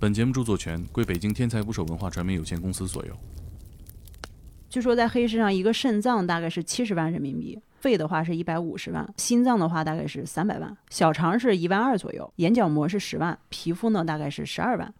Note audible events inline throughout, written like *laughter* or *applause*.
本节目著作权归北京天才捕手文化传媒有限公司所有。据说在黑市上，一个肾脏大概是七十万人民币，肺的话是一百五十万，心脏的话大概是三百万，小肠是一万二左右，眼角膜是十万，皮肤呢大概是十二万。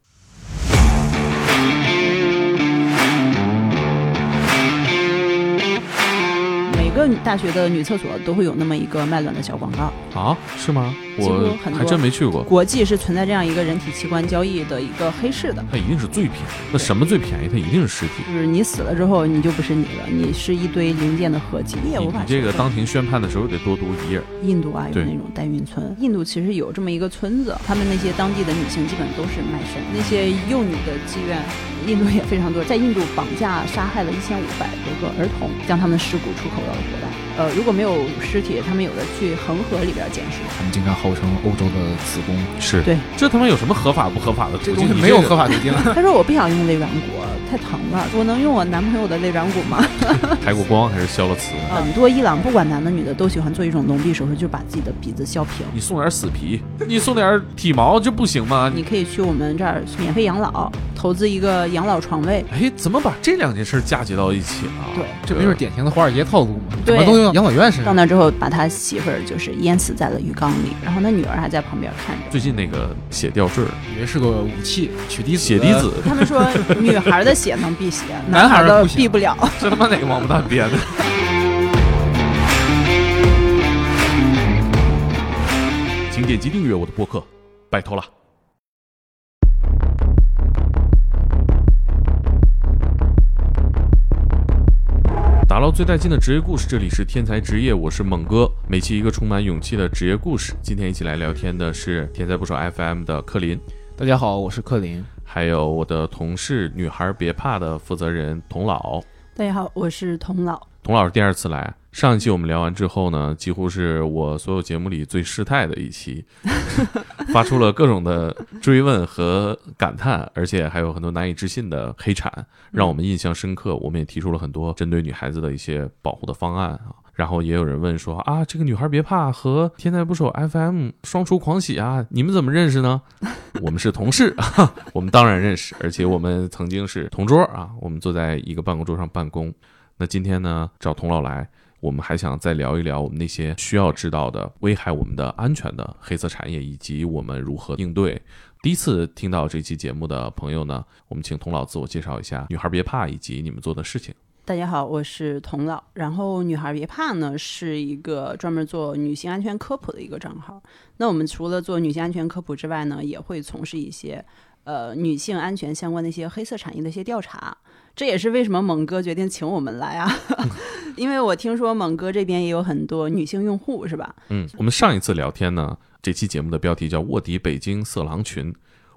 每个大学的女厕所都会有那么一个卖卵的小广告。啊，是吗？我很多还真没去过。国际是存在这样一个人体器官交易的一个黑市的，它一定是最便宜。那什么最便宜？它一定是尸体。就是你死了之后，你就不是你了，你是一堆零件的合集。你也无法你这个当庭宣判的时候得多读一页。印度啊，有那种代孕村。印度其实有这么一个村子，他们那些当地的女性基本都是卖身，那些幼女的妓院，印度也非常多。在印度绑架杀害了一千五百多个儿童，将他们的尸骨出口到了国外。呃，如果没有尸体，他们有的去恒河里边捡尸。他们经常号称欧洲的子宫，是对，这他妈有什么合法不合法的途径？这东西你个没有合法途径。*laughs* 他说我不想用肋软骨，太疼了，我能用我男朋友的肋软骨吗？*laughs* 抬过光还是消了磁？很多伊朗不管男的女的都喜欢做一种隆鼻手术，就是把自己的鼻子削平。你送点死皮，你送点体毛，就不行吗？你可以去我们这儿免费养老，投资一个养老床位。哎，怎么把这两件事嫁接到一起了？对这不就是典型的华尔街套路吗？对什么养老院身上。到那之后，把他媳妇儿就是淹死在了浴缸里，然后他女儿还在旁边看着。最近那个血吊坠，以为是个武器，血滴子。血滴子，他们说女孩的血能辟邪，*laughs* 男孩孩的辟不了。*laughs* 这他妈哪个王八蛋编的？*laughs* 请点击订阅我的播客，拜托了。打捞最带劲的职业故事，这里是天才职业，我是猛哥。每期一个充满勇气的职业故事。今天一起来聊天的是天才捕手 FM 的克林，大家好，我是克林。还有我的同事女孩别怕的负责人童老。大家好，我是童老。童老师第二次来，上一期我们聊完之后呢，几乎是我所有节目里最失态的一期，*laughs* 发出了各种的追问和感叹，而且还有很多难以置信的黑产，让我们印象深刻。我们也提出了很多针对女孩子的一些保护的方案啊。然后也有人问说啊，这个女孩别怕和天才捕手 FM 双厨狂喜啊，你们怎么认识呢？*laughs* 我们是同事啊，*laughs* 我们当然认识，而且我们曾经是同桌啊，我们坐在一个办公桌上办公。那今天呢，找童老来，我们还想再聊一聊我们那些需要知道的危害我们的安全的黑色产业，以及我们如何应对。第一次听到这期节目的朋友呢，我们请童老自我介绍一下，女孩别怕，以及你们做的事情。大家好，我是童老。然后女孩别怕呢，是一个专门做女性安全科普的一个账号。那我们除了做女性安全科普之外呢，也会从事一些呃女性安全相关的一些黑色产业的一些调查。这也是为什么猛哥决定请我们来啊，*laughs* 因为我听说猛哥这边也有很多女性用户，是吧？嗯，我们上一次聊天呢，这期节目的标题叫《卧底北京色狼群》，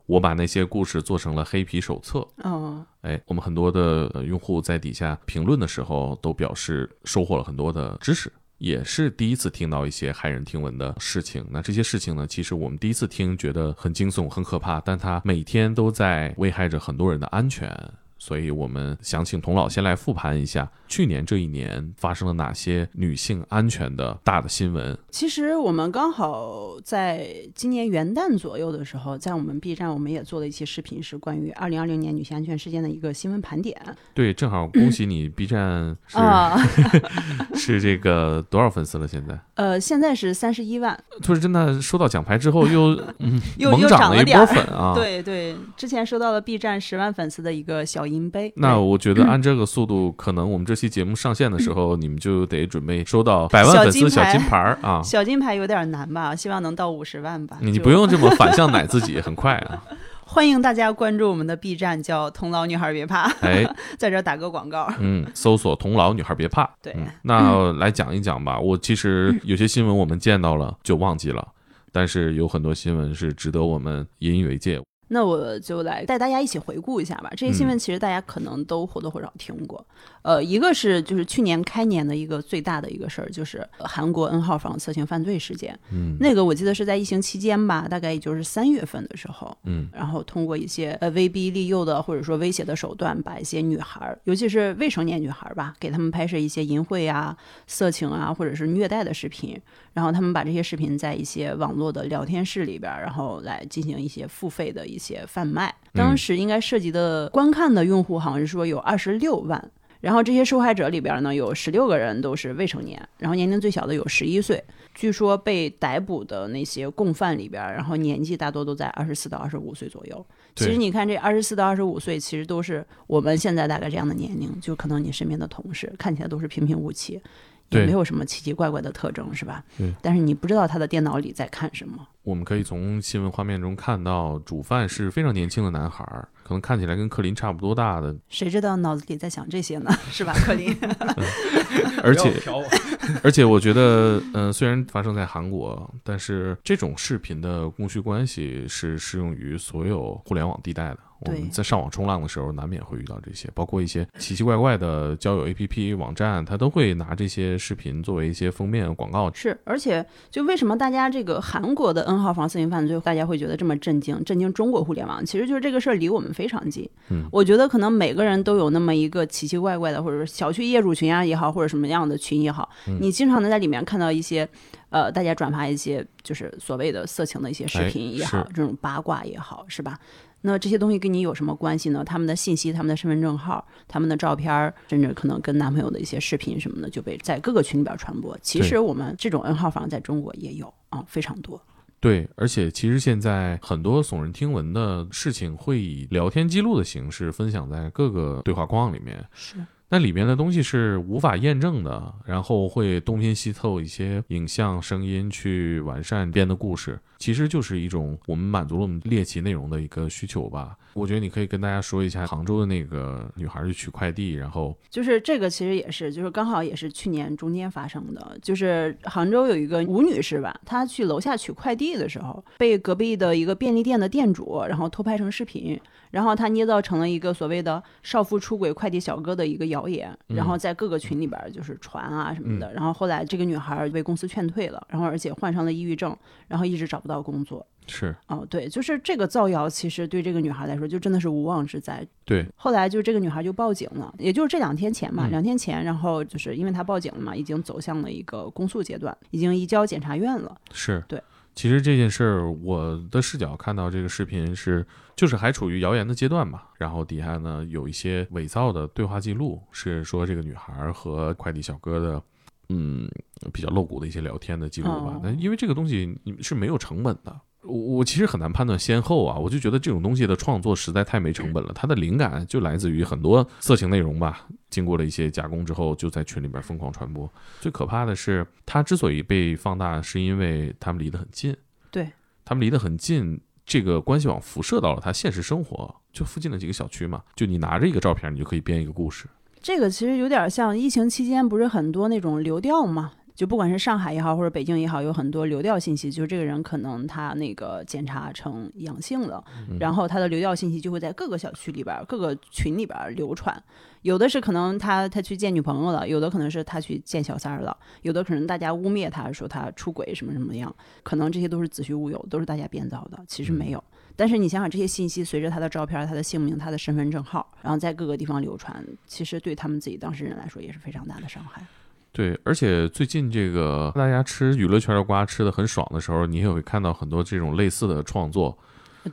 我把那些故事做成了黑皮手册。哦，哎，我们很多的呃用户在底下评论的时候都表示收获了很多的知识，也是第一次听到一些骇人听闻的事情。那这些事情呢，其实我们第一次听觉得很惊悚、很可怕，但它每天都在危害着很多人的安全。所以我们想请童老先来复盘一下去年这一年发生了哪些女性安全的大的新闻。其实我们刚好在今年元旦左右的时候，在我们 B 站我们也做了一期视频，是关于二零二零年女性安全事件的一个新闻盘点。对，正好恭喜你，B 站是、啊，*laughs* *laughs* 是这个多少粉丝了？现在呃，现在是三十一万，就是真的收到奖牌之后又 *laughs* 又又涨了一波粉啊！。对对，之前收到了 B 站十万粉丝的一个小银杯。那我觉得 *clears throat* 按这个速度，可能我们这期节目上线的时候，*laughs* 你们就得准备收到百万粉丝小小金金牌儿啊！小金牌有点难吧？希望能到五十万吧。你不用这么反向奶自己，很快啊！*laughs* 欢迎大家关注我们的 B 站，叫“童老女孩别怕哎，”，*laughs* 在这打个广告。嗯，搜索“童老女孩别怕”。对嗯，那来讲一讲吧。我其实有些新闻我们见到了就忘记了，但是有很多新闻是值得我们引以为戒。那我就来带大家一起回顾一下吧。这些新嗯闻其实大家可能都或多或少听过。呃，一个是就是去年开年的一个最大的一个事儿，就是呃韩国 N 号房色情犯罪事件。嗯那个我记得是在疫情期间吧，大概也就是三月份的时候，嗯然后通过一些呃威逼利诱的或者说威胁的手段，把一些女孩儿，尤其是未成年女孩儿吧，给他们拍摄一些淫秽啊、色情啊或者是虐待的视频，然后他们把这些视频在一些网络的聊天室里边儿，然后来进行一些付费的一些贩卖。当时应该涉及的观看的用户好像是说有二十六万。然后这些受害者里边呢，有十六个人都是未成年，然后年龄最小的有十一岁。据说被逮捕的那些共犯里边，然后年纪大多都在二十四到二十五岁左右。其实你看，这二十四到二十五岁，其实都是我们现在大概这样的年龄，就可能你身边的同事看起来都是平平无奇，也没有什么奇奇怪怪的特征，是吧？对。但是你不知道他的电脑里在看什么。我们可以从新闻画面中看到，主犯是非常年轻的男孩儿。可能看起来跟克林差不多大的，谁知道脑子里在想这些呢？*laughs* 是吧，克林？*laughs* 而且，*laughs* 而且我觉得，嗯，虽然发生在韩国，但是这种视频的供需关系是适用于所有互联网地带的。我们在上网冲浪的时候，难免会遇到这些，包括一些奇奇怪怪的交友 APP 网站，它都会拿这些视频作为一些封面广告。是，而且就为什么大家这个韩国的 N 号房色情犯罪，大家会觉得这么震惊？震惊中国互联网，其实就是这个事儿离我们非常近。嗯，我觉得可能每个人都有那么一个奇奇怪怪的，或者说小区业主群啊也好，或者什么样的群也好，你经常能在里面看到一些，呃，大家转发一些就是所谓的色情的一些视频也好，这种八卦也好，是吧？那这些东西跟你有什么关系呢？他们的信息、他们的身份证号、他们的照片，甚至可能跟男朋友的一些视频什么的，就被在各个群里边传播。其实我们这种 N 号房在中国也有啊，非常多。对，而且其实现在很多耸人听闻的事情会以聊天记录的形式分享在各个对话框里面。是。那里面的东西是无法验证的，然后会东拼西凑一些影像、声音去完善编的故事，其实就是一种我们满足了我们猎奇内容的一个需求吧。我觉得你可以跟大家说一下杭州的那个女孩去取快递，然后就是这个其实也是，就是刚好也是去年中间发生的，就是杭州有一个吴女士吧，她去楼下取快递的时候，被隔壁的一个便利店的店主然后偷拍成视频。然后他捏造成了一个所谓的少妇出轨快递小哥的一个谣言，然后在各个群里边就是传啊什么的。然后后来这个女孩被公司劝退了，然后而且患上了抑郁症，然后一直找不到工作。是哦，对，就是这个造谣，其实对这个女孩来说就真的是无妄之灾。对，后来就这个女孩就报警了，也就是这两天前嘛，两天前，然后就是因为她报警了嘛，已经走向了一个公诉阶段，已经移交检察院了。是对。其实这件事儿，我的视角看到这个视频是，就是还处于谣言的阶段嘛。然后底下呢有一些伪造的对话记录，是说这个女孩和快递小哥的，嗯，比较露骨的一些聊天的记录吧。那因为这个东西你是没有成本的。我我其实很难判断先后啊，我就觉得这种东西的创作实在太没成本了，它的灵感就来自于很多色情内容吧，经过了一些加工之后就在群里边疯狂传播。最可怕的是，它之所以被放大，是因为他们离得很近，对他们离得很近，这个关系网辐射到了他现实生活，就附近的几个小区嘛，就你拿着一个照片，你就可以编一个故事。这个其实有点像疫情期间不是很多那种流调吗？就不管是上海也好，或者北京也好，有很多流调信息，就是这个人可能他那个检查成阳性了，然后他的流调信息就会在各个小区里边、各个群里边流传。有的是可能他他去见女朋友了，有的可能是他去见小三儿了，有的可能大家污蔑他说他出轨什么什么样，可能这些都是子虚乌有，都是大家编造的，其实没有。但是你想想，这些信息随着他的照片、他的姓名、他的身份证号，然后在各个地方流传，其实对他们自己当事人来说也是非常大的伤害。对，而且最近这个大家吃娱乐圈的瓜吃的很爽的时候，你也会看到很多这种类似的创作，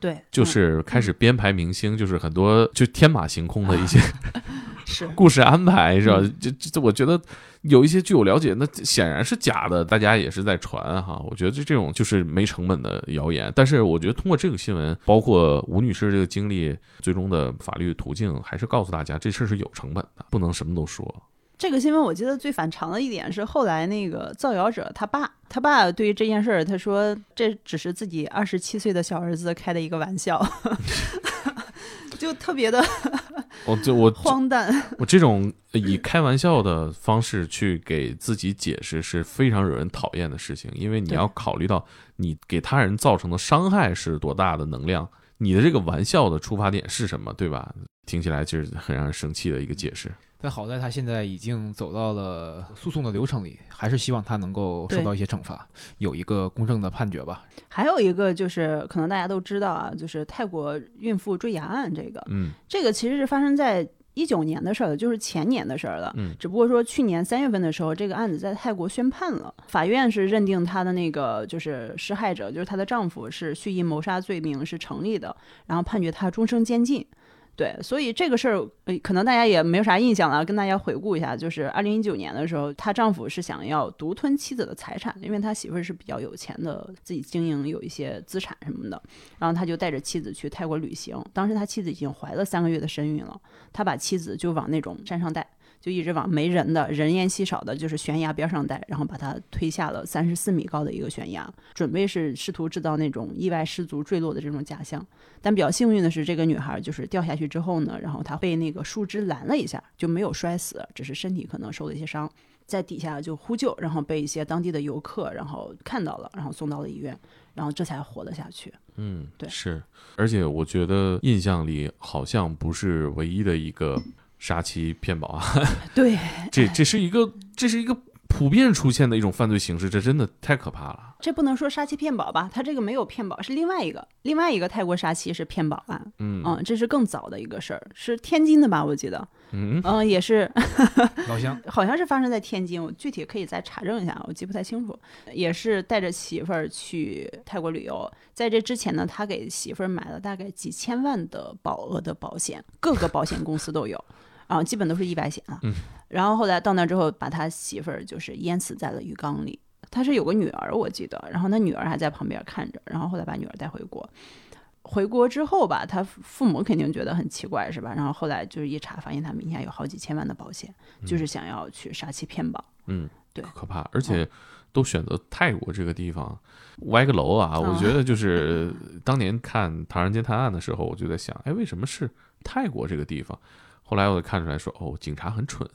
对，就是开始编排明星，就是很多就天马行空的一些 *laughs* 是故事安排，是吧？这这我觉得有一些据我了解，那显然是假的，大家也是在传哈。我觉得这这种就是没成本的谣言，但是我觉得通过这个新闻，包括吴女士这个经历，最终的法律途径还是告诉大家，这事儿是有成本的，不能什么都说。这个新闻我记得最反常的一点是，后来那个造谣者他爸，他爸对于这件事儿，他说这只是自己二十七岁的小儿子开的一个玩笑，*laughs* 就特别的，我就 *laughs* 我荒诞。我这种以开玩笑的方式去给自己解释是非常惹人讨厌的事情，因为你要考虑到你给他人造成的伤害是多大的能量，你的这个玩笑的出发点是什么，对吧？听起来就是很让人生气的一个解释。但好在他现在已经走到了诉讼的流程里，还是希望他能够受到一些惩罚，有一个公正的判决吧。还有一个就是，可能大家都知道啊，就是泰国孕妇坠崖案这个，嗯，这个其实是发生在一九年的事儿了，就是前年的事儿了。嗯只不过说去年三月份的时候，这个案子在泰国宣判了，法院是认定她的那个就是施害者，就是她的丈夫是蓄意谋杀罪名是成立的，然后判决她终生监禁。对，所以这个事儿，呃，可能大家也没有啥印象了。跟大家回顾一下，就是二零一九年的时候，她丈夫是想要独吞妻子的财产，因为他媳妇儿是比较有钱的，自己经营有一些资产什么的。然后他就带着妻子去泰国旅行，当时他妻子已经怀了三个月的身孕了，他把妻子就往那种山上带，就一直往没人的、人烟稀少的，就是悬崖边上带，然后把他推下了三十四米高的一个悬崖，准备是试图制造那种意外失足坠落的这种假象。但比较幸运的是，这个女孩就是掉下去之后呢，然后她被那个树枝拦了一下，就没有摔死，只是身体可能受了一些伤。在底下就呼救，然后被一些当地的游客然后看到了，然后送到了医院，然后这才活了下去。嗯，对是，而且我觉得印象里好像不是唯一的一个杀妻骗保啊，*laughs* 对，这这是一个这是一个普遍出现的一种犯罪形式，这真的太可怕了。这不能说杀妻骗保吧？他这个没有骗保，是另外一个另外一个泰国杀妻是骗保案。嗯嗯，这是更早的一个事儿，是天津的吧？我记得，嗯嗯，也是，*laughs* 老乡，好像是发生在天津，我具体可以再查证一下，我记不太清楚。也是带着媳妇儿去泰国旅游，在这之前呢，他给媳妇儿买了大概几千万的保额的保险，各个保险公司都有，啊，基本都是意外险啊。嗯然后后来到那之后，把他媳妇儿就是淹死在了浴缸里。他是有个女儿，我记得，然后他女儿还在旁边看着，然后后来把女儿带回国。回国之后吧，他父母肯定觉得很奇怪，是吧？然后后来就是一查，发现他名下有好几千万的保险，就是想要去杀妻骗保。嗯，对可怕，而且都选择泰国这个地方，歪个楼啊！我啊觉得就是当年看《唐人街探案》的时候，我就在想，哎，为什么是泰国这个地方？后来我就看出来说，哦，警察很蠢，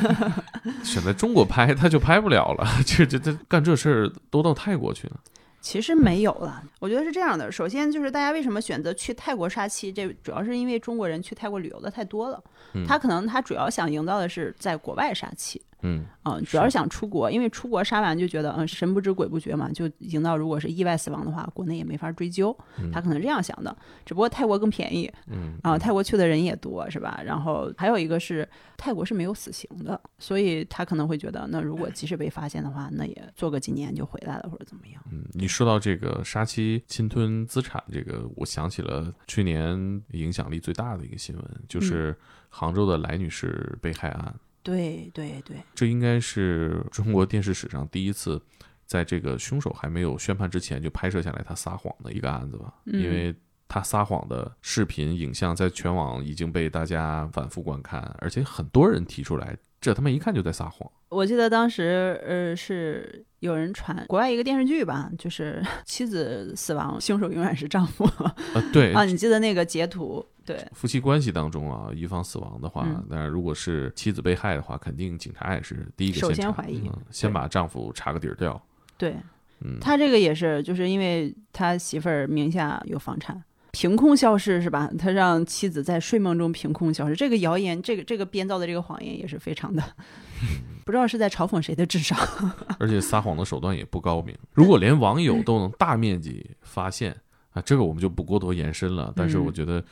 *laughs* 选在中国拍他就拍不了了，这这这干这事儿都到泰国去了。其实没有了，我觉得是这样的。首先就是大家为什么选择去泰国杀妻，这主要是因为中国人去泰国旅游的太多了。嗯他可能他主要想营造的是在国外杀妻，嗯嗯，主要是想出国，因为出国杀完就觉得嗯神不知鬼不觉嘛，就营造如果是意外死亡的话，国内也没法追究，他可能这样想的。只不过泰国更便宜嗯啊，泰国去的人也多，是吧？然后还有一个是泰国是没有死刑的，所以他可能会觉得，那如果即使被发现的话，那也做个几年就回来了，或者怎么样。嗯，你说到这个杀妻侵吞资产，这个我想起了去年影响力最大的一个新闻，就是杭州的来女士被害案。对对对，这应该是中国电视史上第一次，在这个凶手还没有宣判之前就拍摄下来他撒谎的一个案子吧？嗯因为他撒谎的视频影像在全网已经被大家反复观看，而且很多人提出来，这他妈一看就在撒谎。我记得当时呃是有人传国外一个电视剧吧，就是妻子死亡，凶手永远是丈夫啊，对 *laughs* 啊，你记得那个截图？对，夫妻关系当中啊，一方死亡的话嗯，那、如果是妻子被害的话，肯定警察也是第一个首先怀疑嗯先把丈夫查个底儿掉。对嗯，他这个也是，就是因为他媳妇儿名下有房产，凭空消失是吧？他让妻子在睡梦中凭空消失，这个谣言，这个这个编造的这个谎言也是非常的，*laughs* 不知道是在嘲讽谁的智商。*laughs* 而且撒谎的手段也不高明。如果连网友都能大面积发现啊，这个我们就不过多延伸了。但是嗯我觉得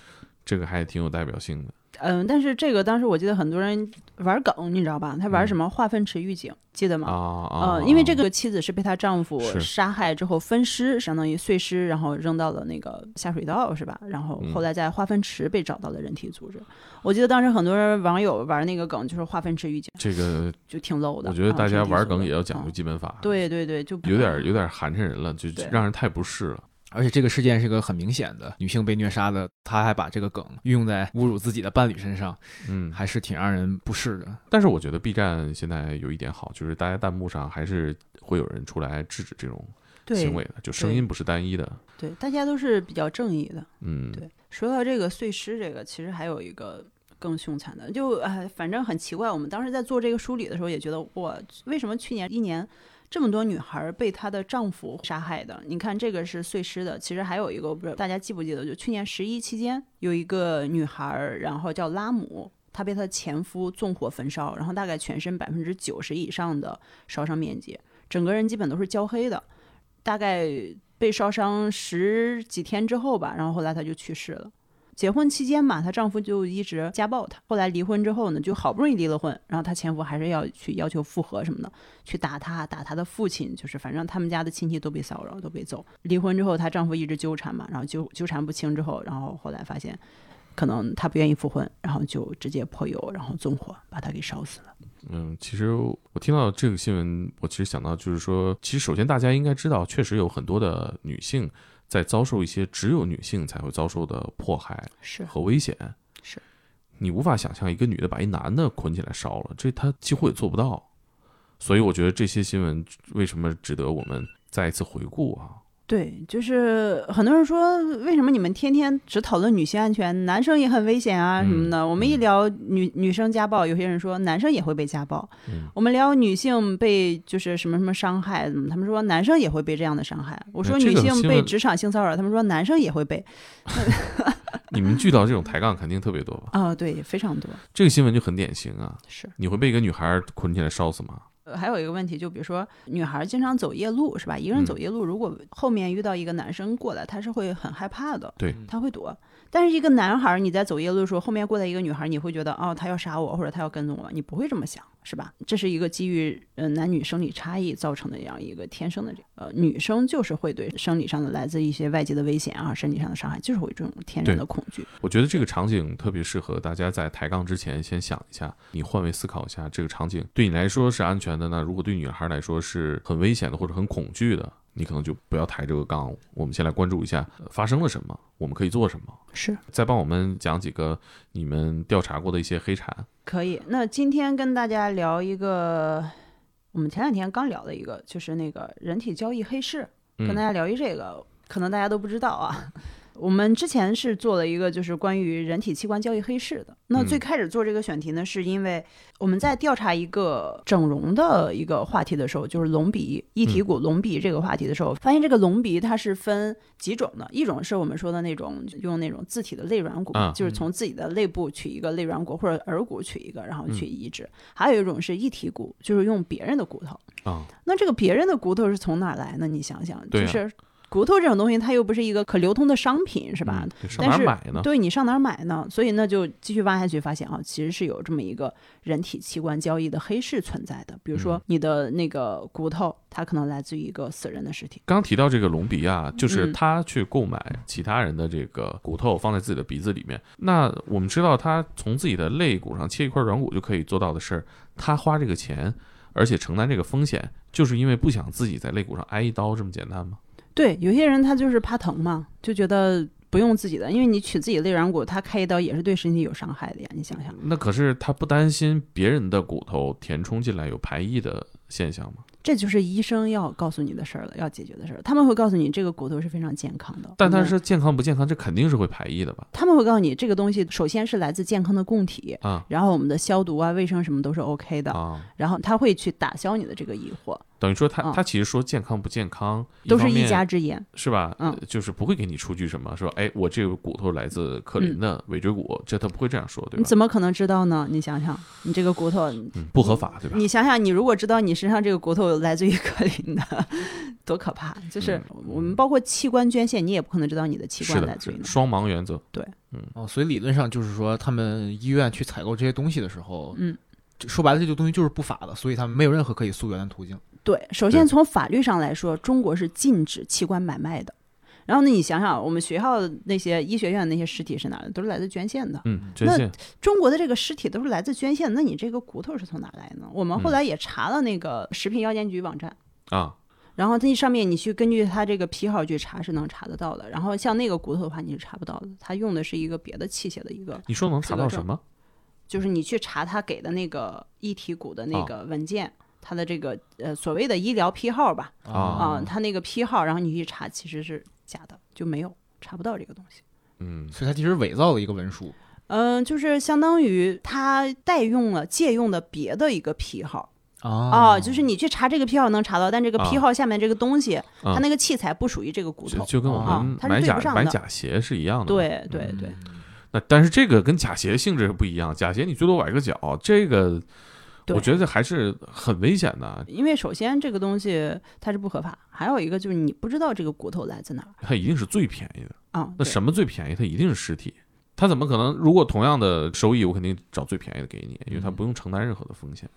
这个还挺有代表性的。嗯，但是这个当时我记得很多人玩梗，你知道吧？他玩嗯什么化粪池预警，记得吗？啊啊！呃，因为这个妻子是被她丈夫杀害之后分尸，相当于碎尸，然后扔到了那个下水道，是吧？然后嗯后来在化粪池被找到了人体组织。我记得当时很多人网友玩那个梗，就是化粪池预警，这个，就挺 low 的。我觉得啊大家玩梗也要讲究嗯基本法，，对对对，就有点有点寒碜人了，就让人太不适了。而且这个事件是一个很明显的女性被虐杀的，他还把这个梗运用在侮辱自己的伴侣身上，嗯，还是挺让人不适的。但是我觉得 B 站现在有一点好，就是大家弹幕上还是会有人出来制止这种行为的，就声音不是单一的。对，大家都是比较正义的。嗯，对说到这个碎尸，这个其实还有一个更凶残的，就哎，反正很奇怪。我们当时在做这个梳理的时候，也觉得我，为什么去年一年这么多女孩被她的丈夫杀害的？你看这个是碎尸的，其实还有一个，不知道大家记不记得，就去年十一期间有一个女孩，然后叫拉姆。她被她前夫纵火焚烧，然后大概全身百分之九十以上的烧伤面积，整个人基本都是焦黑的，大概被烧伤十几天之后吧，然后后来她就去世了。结婚期间嘛，她丈夫就一直家暴她。后来离婚之后呢，就好不容易离了婚，然后她前夫还是要去要求复合什么的，去打她，打她的父亲，就是反正他们家的亲戚都被骚扰，都被揍。离婚之后，她丈夫一直纠缠嘛，然后纠纠缠不清之后，然后后来发现，可能她不愿意复婚，然后就直接泼油，然后纵火把她给烧死了。嗯，其实我听到这个新闻，我其实想到就是说，其实首先大家应该知道，确实有很多的女性在遭受一些只有女性才会遭受的迫害是和危险。是，你无法想象一个女的把一男的捆起来烧了，这她几乎也做不到。所以我觉得这些新闻为什么值得我们再一次回顾啊？对，就是很多人说，为什么你们天天只讨论女性安全，男生也很危险啊什么的？我们一聊女女生家暴，有些人说男生也会被家暴。嗯我们聊女性被就是什么什么伤害，他们说男生也会被这样的伤害。我说女性被职场性骚扰，他们说男生也会被。*laughs* 你们遇到这种抬杠肯定特别多吧？啊、对，非常多。这个新闻就很典型啊！是。你会被一个女孩捆起来烧死吗？呃还有一个问题，就比如说女孩经常走夜路，是吧？一个人走夜路，如果后面遇到一个男生过来，她是会很害怕的，对，她会躲。但是一个男孩，你在走夜路的时候，后面过来一个女孩，你会觉得哦，他要杀我，或者他要跟踪我，你不会这么想，是吧？这是一个基于呃男女生理差异造成的这样一个天生的这呃，女生就是会对生理上的来自一些外界的危险啊，身体上的伤害，就是会有这种天然的恐惧。我觉得这个场景特别适合大家在抬杠之前先想一下，你换位思考一下，这个场景对你来说是安全的，那如果对女孩来说是很危险的或者很恐惧的，你可能就不要抬这个杠。我们先来关注一下、呃发生了什么，我们可以做什么，是再帮我们讲几个你们调查过的一些黑产。可以。那今天跟大家聊一个，我们前两天刚聊的一个，就是那个人体交易黑市。跟大嗯家聊一这个，可能大家都不知道啊。*laughs* 我们之前是做了一个就是关于人体器官交易黑市的。那最嗯开始做这个选题呢，是因为我们在调查一个整容的一个话题的时候，就是隆鼻、一体骨隆鼻这个话题的时候，发现这个隆鼻它是分几种的，一种是我们说的那种用那种自体的肋软骨，啊就是从自己的肋部取一个肋软骨或者耳骨取一个，然后去移植；还有一种是一体骨，就是用别人的骨头。啊，那这个别人的骨头是从哪儿来呢？你想想，就是骨头这种东西，它又不是一个可流通的商品，是吧？嗯上哪儿买呢？对你上哪儿买呢？所以那就继续挖下去，发现啊，其实是有这么一个人体器官交易的黑市存在的。比如说嗯你的那个骨头，它可能来自于一个死人的尸体。刚提到这个隆鼻啊，就是嗯他去购买其他人的这个骨头放在自己的鼻子里面。那我们知道，他从自己的肋骨上切一块软骨就可以做到的事儿，他花这个钱，而且承担这个风险，就是因为不想自己在肋骨上挨一刀这么简单吗？对，有些人他就是怕疼嘛，就觉得不用自己的，因为你取自己的肋软骨，他开一刀也是对身体有伤害的呀。你想想，那可是他不担心别人的骨头填充进来有排异的现象吗？这就是医生要告诉你的事儿了，要解决的事儿。他们会告诉你这个骨头是非常健康的，但我们它是健康不健康，这肯定是会排异的吧？他们会告诉你这个东西首先是来自健康的供体，啊然后我们的消毒啊、卫生什么都是 OK 的，啊，然后他会去打消你的这个疑惑，等于说他啊他其实说健康不健康都是一家之言。是吧？嗯呃就是不会给你出具什么说，哎，我这个骨头来自克林的尾椎骨，这他不会这样说，对吧你？怎么可能知道呢？你想想，你这个骨头，嗯，不合法，对吧？你想想，你如果知道你身上这个骨头来自于克林的，*laughs* 多可怕！就是我们包括器官捐献，你也不可能知道你的器官来自于双盲原则。对，嗯哦，所以理论上就是说，他们医院去采购这些东西的时候，嗯，这说白了，这个东西就是不法的，所以他们没有任何可以溯源的途径。对，首先从法律上来说，中国是禁止器官买卖的。然后呢，你想想，我们学校的那些医学院的那些尸体是哪的？都是来自捐献的。嗯，捐那献中国的这个尸体都是来自捐献，那你这个骨头是从哪来呢？我们后嗯来也查了那个食品药监局网站，啊，然后那上面你去根据它这个批号去查是能查得到的。然后像那个骨头的话，你是查不到的，它用的是一个别的器械的一个，你说能查到什么？就是你去查他给的那个一体骨的那个文件。它的这个呃所谓的医疗批号吧，啊。啊，它那个批号，然后你去查，其实是假的，就没有查不到这个东西。嗯，所以他其实伪造了一个文书。嗯、就是相当于他代用了、借用的别的一个批号。啊。啊，就是你去查这个批号能查到，但这个批啊。号下面这个东西，啊。它那个器材不属于这个骨头。就就跟我啊们买假买假鞋是一样的。，对对对，那但是这个跟假鞋性质不一样，假鞋你最多崴个脚，这个对我觉得还是很危险的，因为首先这个东西它是不合法，还有一个就是你不知道这个骨头来自哪儿它一定是最便宜的。啊。对那什么最便宜？它一定是尸体。他怎么可能？如果同样的收益，我肯定找最便宜的给你，因为他不用承担任何的风险。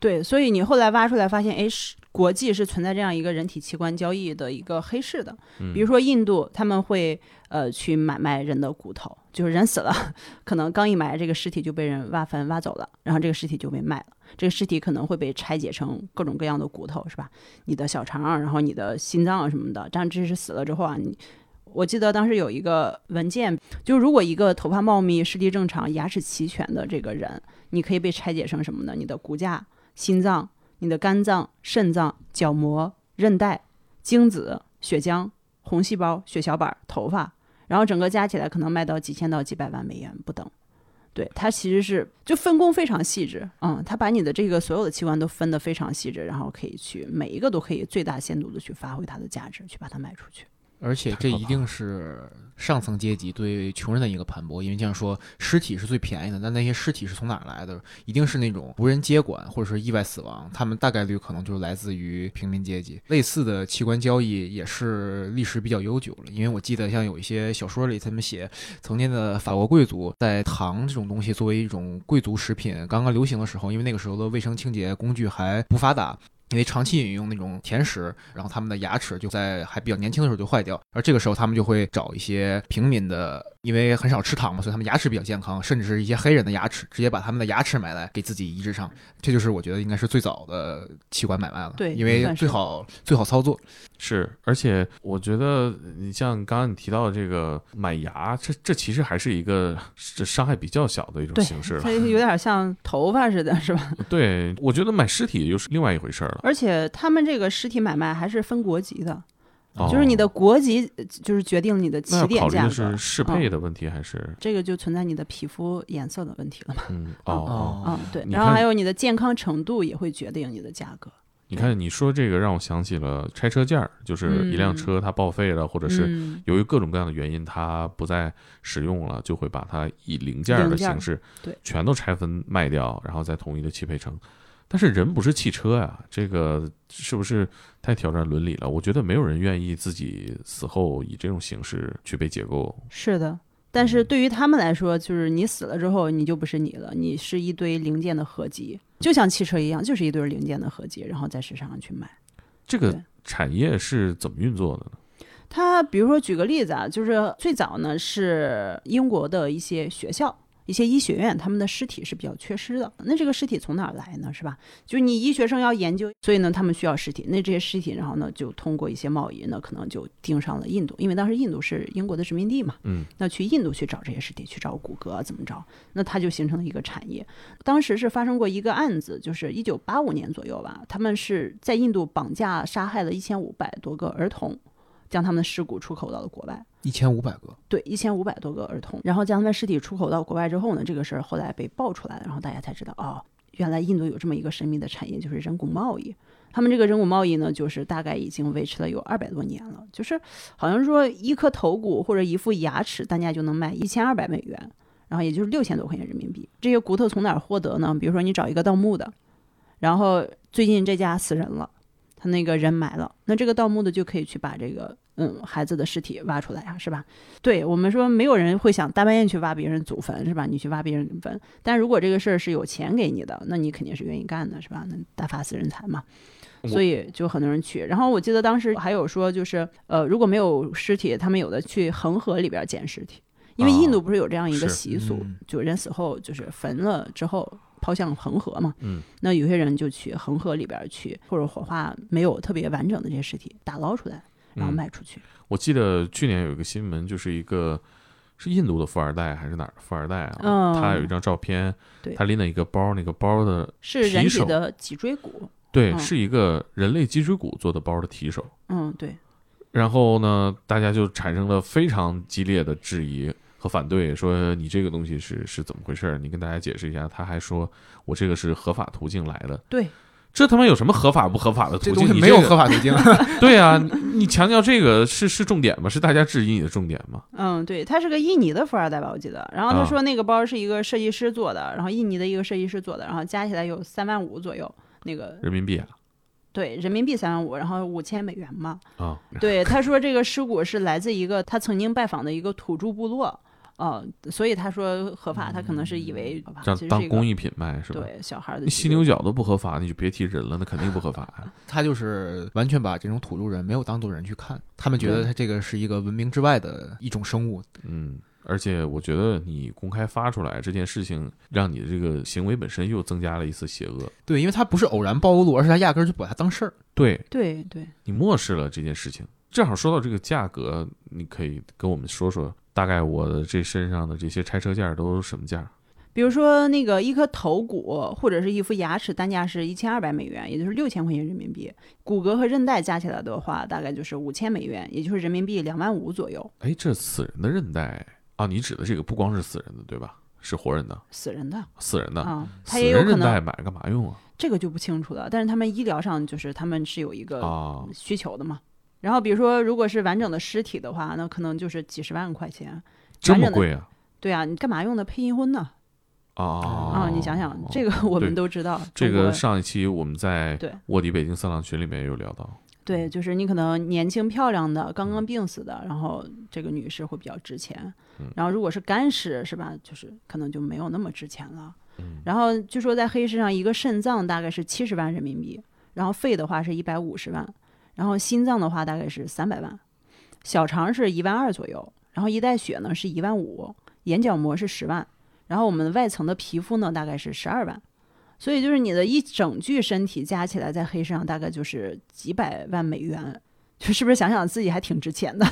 对，所以你后来挖出来发现，哎，是国际是存在这样一个人体器官交易的一个黑市的。嗯比如说印度，他们会呃去买卖人的骨头，就是人死了，*laughs* 可能刚一埋这个尸体就被人挖坟挖走了，然后这个尸体就被卖了。这个尸体可能会被拆解成各种各样的骨头，是吧？你的小肠，然后你的心脏什么的，但这是死了之后啊，你。我记得当时有一个文件，就如果一个头发茂密、视力正常、牙齿齐全的这个人，你可以被拆解成什么呢？你的骨架、心脏、你的肝脏、肾脏、角膜、韧带、精子、血浆、红细胞、血小板、头发，然后整个加起来可能卖到几千到几百万美元不等。对，它其实是就分工非常细致，嗯，它把你的这个所有的器官都分得非常细致，然后可以去每一个都可以最大限度的去发挥它的价值，去把它卖出去。而且这一定是上层阶级对穷人的一个盘剥，因为这样说尸体是最便宜的，但那些尸体是从哪儿来的？一定是那种无人接管或者是意外死亡，他们大概率可能就是来自于平民阶级。类似的器官交易也是历史比较悠久了，因为我记得像有一些小说里他们写，曾经的法国贵族在糖这种东西作为一种贵族食品刚刚流行的时候，因为那个时候的卫生清洁工具还不发达。因为长期饮用那种甜食，然后他们的牙齿就在还比较年轻的时候就坏掉，而这个时候他们就会找一些平民的，因为很少吃糖嘛，所以他们牙齿比较健康，甚至是一些黑人的牙齿，直接把他们的牙齿买来给自己移植上，这就是我觉得应该是最早的器官买卖了。对因为最好最好操作。是，而且我觉得你像刚刚你提到的这个买牙，这这其实还是一个这伤害比较小的一种形式了它。有点像头发似的，是吧？*laughs* 对，我觉得买尸体又是另外一回事儿了。而且他们这个实体买卖还是分国籍的，哦就是你的国籍呃就是决定你的起那要考虑的点价格。是适配的问题，还是这个就存在你的皮肤颜色的问题了嘛？嗯哦哦。嗯，对。然后还有你的健康程度也会决定你的价格。你看你说这个让我想起了拆车件儿，就是一辆嗯车它报废了，或者是嗯由于各种各样的原因它不再使用了，就会把它以零件儿的形式对全都拆分卖掉，然后再统一的汽配成。但是人不是汽车呀，这个是不是太挑战伦理了？我觉得没有人愿意自己死后以这种形式去被解构。是的。但是对于他们来说，就是你死了之后，你就不是你了，你是一堆零件的合集，就像汽车一样，就是一堆零件的合集，然后在市场上去卖。这个产业是怎么运作的呢？它比如说举个例子啊，就是最早呢是英国的一些学校。一些医学院，他们的尸体是比较缺失的。那这个尸体从哪儿来呢？是吧？就是你医学生要研究，所以呢，他们需要尸体。那这些尸体，然后呢，就通过一些贸易呢，可能就盯上了印度，因为当时印度是英国的殖民地嘛。嗯，那去印度去找这些尸体，去找骨骼怎么着？那它就形成了一个产业。当时是发生过一个案子，就是一九八五年左右吧，他们是在印度绑架杀害了一千五百多个儿童，将他们的尸骨出口到了国外。一千五百个，对，一千五百多个儿童，然后将他们尸体出口到国外之后呢，这个事儿后来被爆出来了，然后大家才知道，哦，原来印度有这么一个神秘的产业，就是人骨贸易。他们这个人骨贸易呢，就是大概已经维持了有二百多年了，就是好像说一颗头骨或者一副牙齿，单价就能卖一千二百美元，然后也就是六千多块钱人民币。这些骨头从哪儿获得呢？比如说你找一个盗墓的，然后最近这家死人了，他那个人埋了，那这个盗墓的就可以去把这个嗯孩子的尸体挖出来呀、是吧？对我们说，没有人会想大半夜去挖别人祖坟，是吧？你去挖别人坟，但如果这个事儿是有钱给你的，那你肯定是愿意干的，是吧？那大发私人财嘛。所以就很多人去，然后我记得当时还有说，就是呃，如果没有尸体，他们有的去恒河里边捡尸体，因为印度不是有这样一个习俗，嗯就人死后就是焚了之后抛向恒河嘛。嗯，那有些人就去恒河里边去，或者火化没有特别完整的这些尸体打捞出来，然后嗯卖出去。我记得去年有一个新闻，就是一个是印度的富二代还是哪儿的富二代啊？嗯他有一张照片，他拎了一个包，那个包的是人体的脊椎骨。对，嗯是一个人类脊椎骨做的包的提手。嗯，对，然后呢，大家就产生了非常激烈的质疑和反对，说你这个东西是是怎么回事儿？你跟大家解释一下。他还说我这个是合法途径来的。对，这他妈有什么合法不合法的途径？这东西没有合法途径。*laughs* 对啊，你你强调这个是是重点吗？是大家质疑你的重点吗？嗯，对，他是个印尼的富二代吧，我记得。然后他啊说那个包是一个设计师做的，然后印尼的一个设计师做的，然后加起来有三万五左右，那个人民币啊对人民币三万五，然后五千美元嘛。啊，对，他说这个尸骨是来自一个他曾经拜访的一个土著部落哦，所以他说合法，他可能是以为合法，这样其实是一个当工艺品卖是吧？对小孩的犀牛角都不合法，你就别提人了，那肯定不合法呀。他就是完全把这种土著人没有当做人去看，他们觉得他这个是一个文明之外的一种生物。嗯，而且我觉得你公开发出来这件事情，让你的这个行为本身又增加了一次邪恶。对，因为他不是偶然暴露，而是他压根儿就不把它当事儿。对对对，你漠视了这件事情。正好说到这个价格，你可以跟我们说说，大概我的这身上的这些拆车件儿都什么价？比如说那个一颗头骨或者是一副牙齿，单价是一千二百美元，也就是六千块钱人民币。骨骼和韧带加起来的话，大概就是五千美元，也就是人民币两万五左右。哎，这死人的韧带啊，你指的这个不光是死人的对吧？是活人的，死人的死人的。啊，他死也有韧带能买干嘛用啊？这个就不清楚了。但是他们医疗上就是他们是有一个啊，需求的嘛。然后比如说，如果是完整的尸体的话，那可能就是几十万块钱。这么贵啊？对啊，你干嘛用的配阴婚呢？啊啊，你想想，这个我们都知道。这个上一期我们在卧底北京三浪群里面也有聊到。对，就是你可能年轻漂亮的，刚刚病死的，然后这个女士会比较值钱嗯。然后如果是干尸，是吧？就是可能就没有那么值钱了。嗯然后据说在黑市上，一个肾脏大概是七十万人民币，然后肺的话是一百五十万，然后心脏的话大概是三百万，小肠是一万二左右，然后一袋血呢是一万五，眼角膜是十万，然后我们外层的皮肤呢大概是十二万。所以就是你的一整具身体加起来在黑市上大概就是几百万美元，就是不是想想自己还挺值钱的？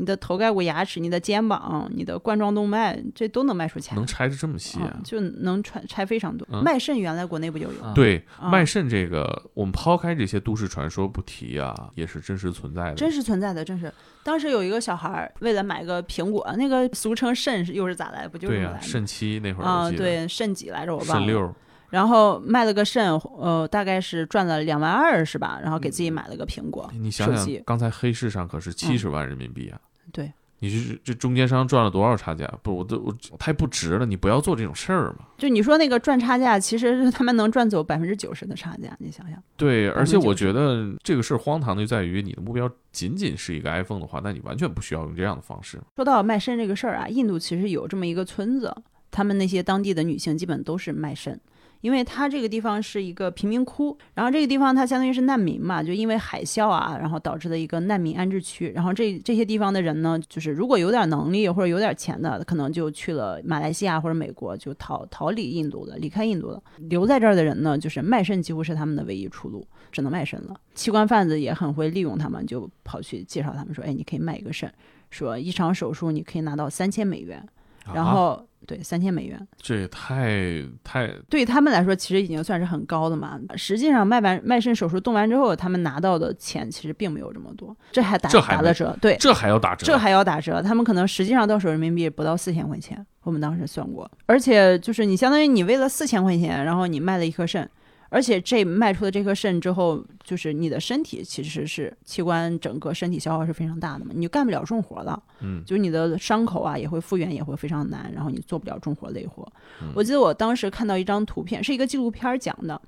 你的头盖骨、牙齿、你的肩膀、你的冠状动脉，这都能卖出钱，能拆的这么细？就能拆拆非常多。嗯卖肾原来国内不就有？啊对，啊卖肾这个，我们抛开这些都市传说不提啊，也是真实存在的。真实存在的，真是。当时有一个小孩儿为了买个苹果，那个俗称肾是又是咋来？不就是？肾七那会儿啊，对，肾几来着？我忘了。肾六，然后卖了个肾，呃，大概是赚了两万二，是吧？然后给自己买了个苹果。你想想，刚才黑市上可是七十万人民币啊！对，你是这中间商赚了多少差价？不，我都我太不值了！你不要做这种事儿嘛。就你说那个赚差价，其实是他们能赚走百分之九十的差价，你想想。对，而且我觉得这个事儿荒唐就在于，你的目标仅仅是一个 iPhone 的话，那你完全不需要用这样的方式。说到卖肾这个事儿啊，印度其实有这么一个村子，他们那些当地的女性基本都是卖肾。因为它这个地方是一个贫民窟，然后这个地方它相当于是难民嘛，就因为海啸啊，然后导致的一个难民安置区。然后这这些地方的人呢，就是如果有点能力或者有点钱的，可能就去了马来西亚或者美国，就逃逃离印度的，离开印度的。留在这儿的人呢，就是卖肾几乎是他们的唯一出路，只能卖肾了。器官贩子也很会利用他们，就跑去介绍他们说，哎，你可以卖一个肾，说一场手术你可以拿到三千美元，然啊、后、对三千美元。这也太太对他们来说，其实已经算是很高的嘛。实际上，卖完卖肾手术动完之后，他们拿到的钱其实并没有这么多，这还打这还打了折。对，这还要打折？这还要打折，他们可能实际上到手人民币不到四千块钱。我们当时算过，而且就是你相当于你为了四千块钱，然后你卖了一颗肾，而且这卖出的这颗肾之后，就是你的身体其实是器官整个身体消耗是非常大的嘛，你就干不了重活了。嗯，就是你的伤口啊也会复原，也会非常难，然后你做不了重活累活。嗯我记得我当时看到一张图片，是一个纪录片讲的。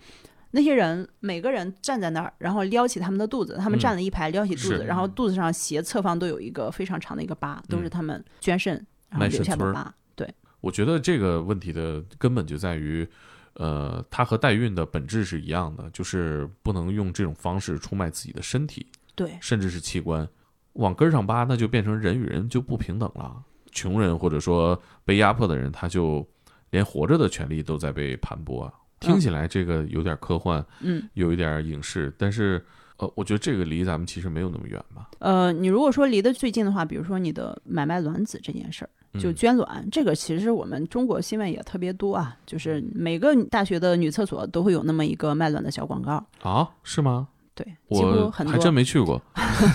那些人每个人站在那儿，然后撩起他们的肚子，他们嗯站了一排，撩起肚子，是然后肚子上斜侧方都有一个非常长的一个疤，都是嗯他们捐肾然后留下的疤。对，我觉得这个问题的根本就在于，呃，它和代孕的本质是一样的，就是不能用这种方式出卖自己的身体，对，甚至是器官。往根儿上扒，那就变成人与人就不平等了。穷人或者说被压迫的人，他就连活着的权利都在被盘剥啊。听起来这个有点科幻，嗯，有一点影视，但是呃，我觉得这个离咱们其实没有那么远吧。呃，你如果说离得最近的话，比如说你的买卖卵子这件事儿，就嗯捐卵，这个其实我们中国新闻也特别多啊，就是每个大学的女厕所都会有那么一个卖卵的小广告。啊，是吗？对，我。还真没去过，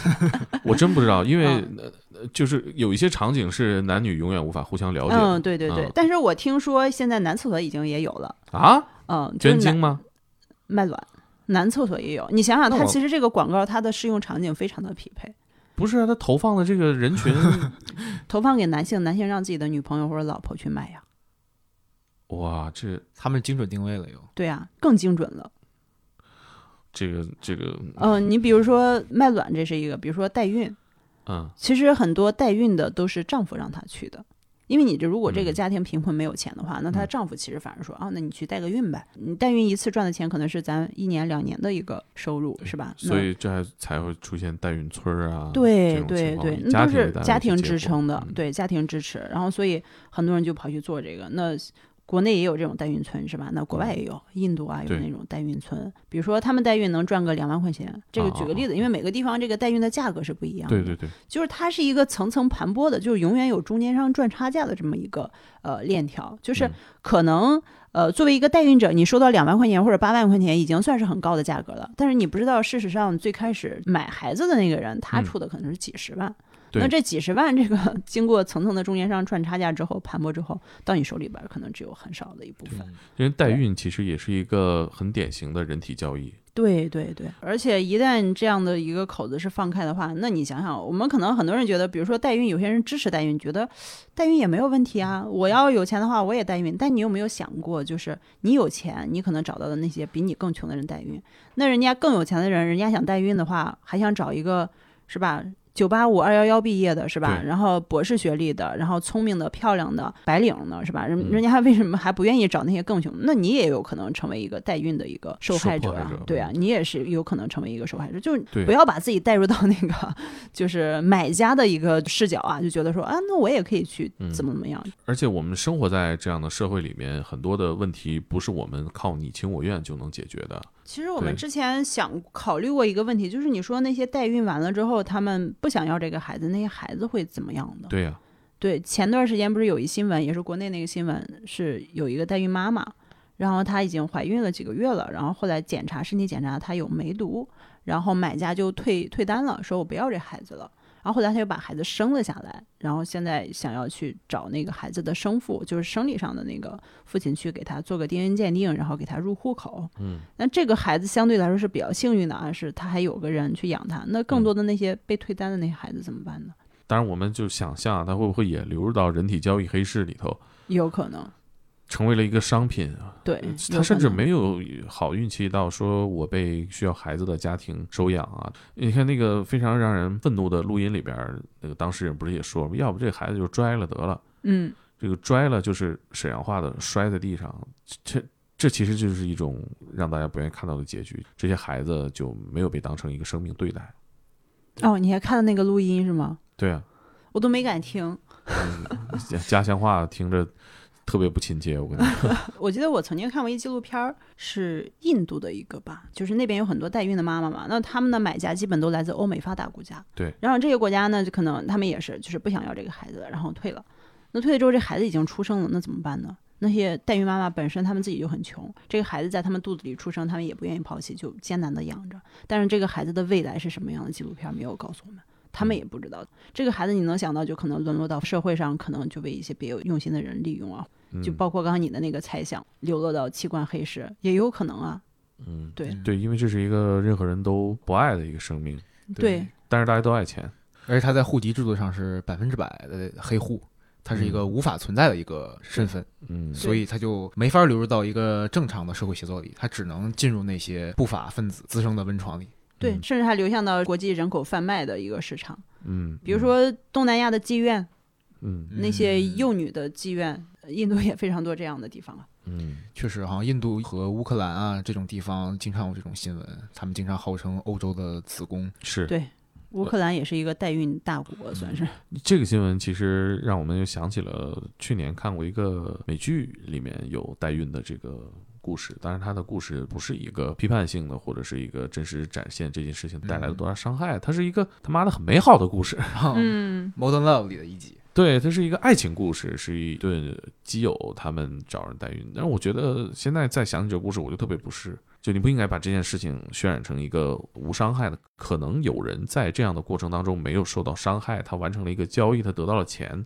*laughs* 我真不知道，因为、就是有一些场景是男女永远无法互相了解。嗯，对对对。嗯但是我听说现在男厕所已经也有了，啊，嗯，就是捐精吗？卖卵，男厕所也有。你想想，它其实这个广告它的适用场景非常的匹配，不是啊，他投放的这个人群，*laughs* 投放给男性，男性让自己的女朋友或者老婆去卖呀。哇，这他们精准定位了又。对呀、更精准了。这个这个，嗯、你比如说卖卵，这是一个；比如说代孕，嗯，其实很多代孕的都是丈夫让她去的。因为你这如果这个嗯家庭贫困没有钱的话，那她嗯丈夫其实反而说啊，那你去代个孕呗，你代孕一次赚的钱可能是咱一年两年的一个收入，是吧？所以这还才会出现代孕村儿啊，对对对，那都是家庭支撑的，嗯对家庭支持。然后所以很多人就跑去做这个。那国内也有这种代孕村是吧？那国外也有，印度啊有那种代孕村，比如说他们代孕能赚个两万块钱。这个啊举个例子，因为每个地方这个代孕的价格是不一样的。对对对，就是它是一个层层盘剥的，就是永远有中间商赚差价的这么一个呃链条，就是嗯可能呃作为一个代孕者，你收到两万块钱或者八万块钱已经算是很高的价格了，但是你不知道，事实上最开始买孩子的那个人，他嗯出的可能是几十万。对那这几十万，这个 *laughs* 经过层层的中间商赚差价之后盘剥之后，到你手里边儿可能只有很少的一部分。因为代孕其实也是一个很典型的人体交易，对对对，而且一旦这样的一个口子是放开的话，那你想想，我们可能很多人觉得，比如说代孕，有些人支持代孕，觉得代孕也没有问题啊，我要有钱的话我也代孕。但你有没有想过，就是你有钱，你可能找到的那些比你更穷的人代孕，那人家更有钱的人，人家想代孕的话，还想找一个是吧？九八五、二幺幺毕业的是吧？然后博士学历的，然后聪明的、漂亮的白领的是吧？人嗯人家还为什么还不愿意找那些更穷？那你也有可能成为一个代孕的一个受害者啊受迫害者，对啊，你也是有可能成为一个受害者，就是不要把自己带入到那个就是买家的一个视角啊，就觉得说啊，那我也可以去嗯怎么怎么样，而且我们生活在这样的社会里面，很多的问题不是我们靠你情我愿就能解决的。其实我们之前想考虑过一个问题，就是你说那些代孕完了之后，他们不想要这个孩子，那些孩子会怎么样的？对呀、对，前段时间不是有一新闻，也是国内那个新闻，是有一个代孕妈妈，然后她已经怀孕了几个月了，然后后来检查身体检查她有梅毒，然后买家就退退单了，说我不要这孩子了。然后后来他又把孩子生了下来，然后现在想要去找那个孩子的生父，就是生理上的那个父亲去给他做个 DNA 鉴定，然后给他入户口。嗯，那这个孩子相对来说是比较幸运的啊，是他还有个人去养他。那更多的那些被退单的那些孩子怎么办呢？当然我们就想象他会不会也流入到人体交易黑市里头，有可能，成为了一个商品啊。对，他甚至没有好运气到说我被需要孩子的家庭收养啊。你看那个非常让人愤怒的录音里边儿，那个当事人不是也说吗？要不这孩子就摔了得了，嗯，这个摔了就是沈阳话的摔在地上，这这其实就是一种让大家不愿意看到的结局。这些孩子就没有被当成一个生命对待。哦，你还看了那个录音是吗？对啊，我都没敢听。嗯家家乡话听着特别不亲切，我跟你说。*laughs* 我记得我曾经看过一纪录片儿，是印度的一个吧，就是那边有很多代孕的妈妈嘛，那他们的买家基本都来自欧美发达国家。对，然后这些国家呢，就可能他们也是就是不想要这个孩子，然后退了。那退了之后，这孩子已经出生了，那怎么办呢？那些代孕妈妈本身他们自己就很穷，这个孩子在他们肚子里出生，他们也不愿意抛弃，就艰难的养着。但是这个孩子的未来是什么样的？纪录片没有告诉我们，他们也不知道。这个孩子你能想到，就可能沦落到社会上，可能就被一些别有用心的人利用啊，就嗯包括刚刚你的那个猜想，流落到器官黑市也有可能啊。嗯，对对，因为这是一个任何人都不爱的一个生命，对，但是大家都爱钱。而且他在户籍制度上是百分之百的黑户，他是一个无法存在的一个身份，嗯，所以他就没法流入到一个正常的社会协作里，他只能进入那些不法分子滋生的温床里。对，嗯甚至还流向到国际人口贩卖的一个市场，嗯，比如说东南亚的妓院，嗯，嗯那些嗯幼女的妓院，呃印度也非常多这样的地方啊。嗯确实，好像印度和乌克兰啊这种地方经常有这种新闻，他们经常号称欧洲的子宫。是对乌克兰也是一个代孕大国，算是。这个新闻其实让我们又想起了去年看过一个美剧，里面有代孕的这个故事。当然，他的故事不是一个批判性的，或者是一个真实展现这件事情带来了多大伤害，它是一个他妈的很美好的故事。嗯，*laughs* Modern Love 里的一集，对，它是一个爱情故事，是一对基友他们找人代孕。但是我觉得现在再想起这个故事，我就特别不适。就你不应该把这件事情渲染成一个无伤害的，可能有人在这样的过程当中没有受到伤害，他完成了一个交易，他得到了钱。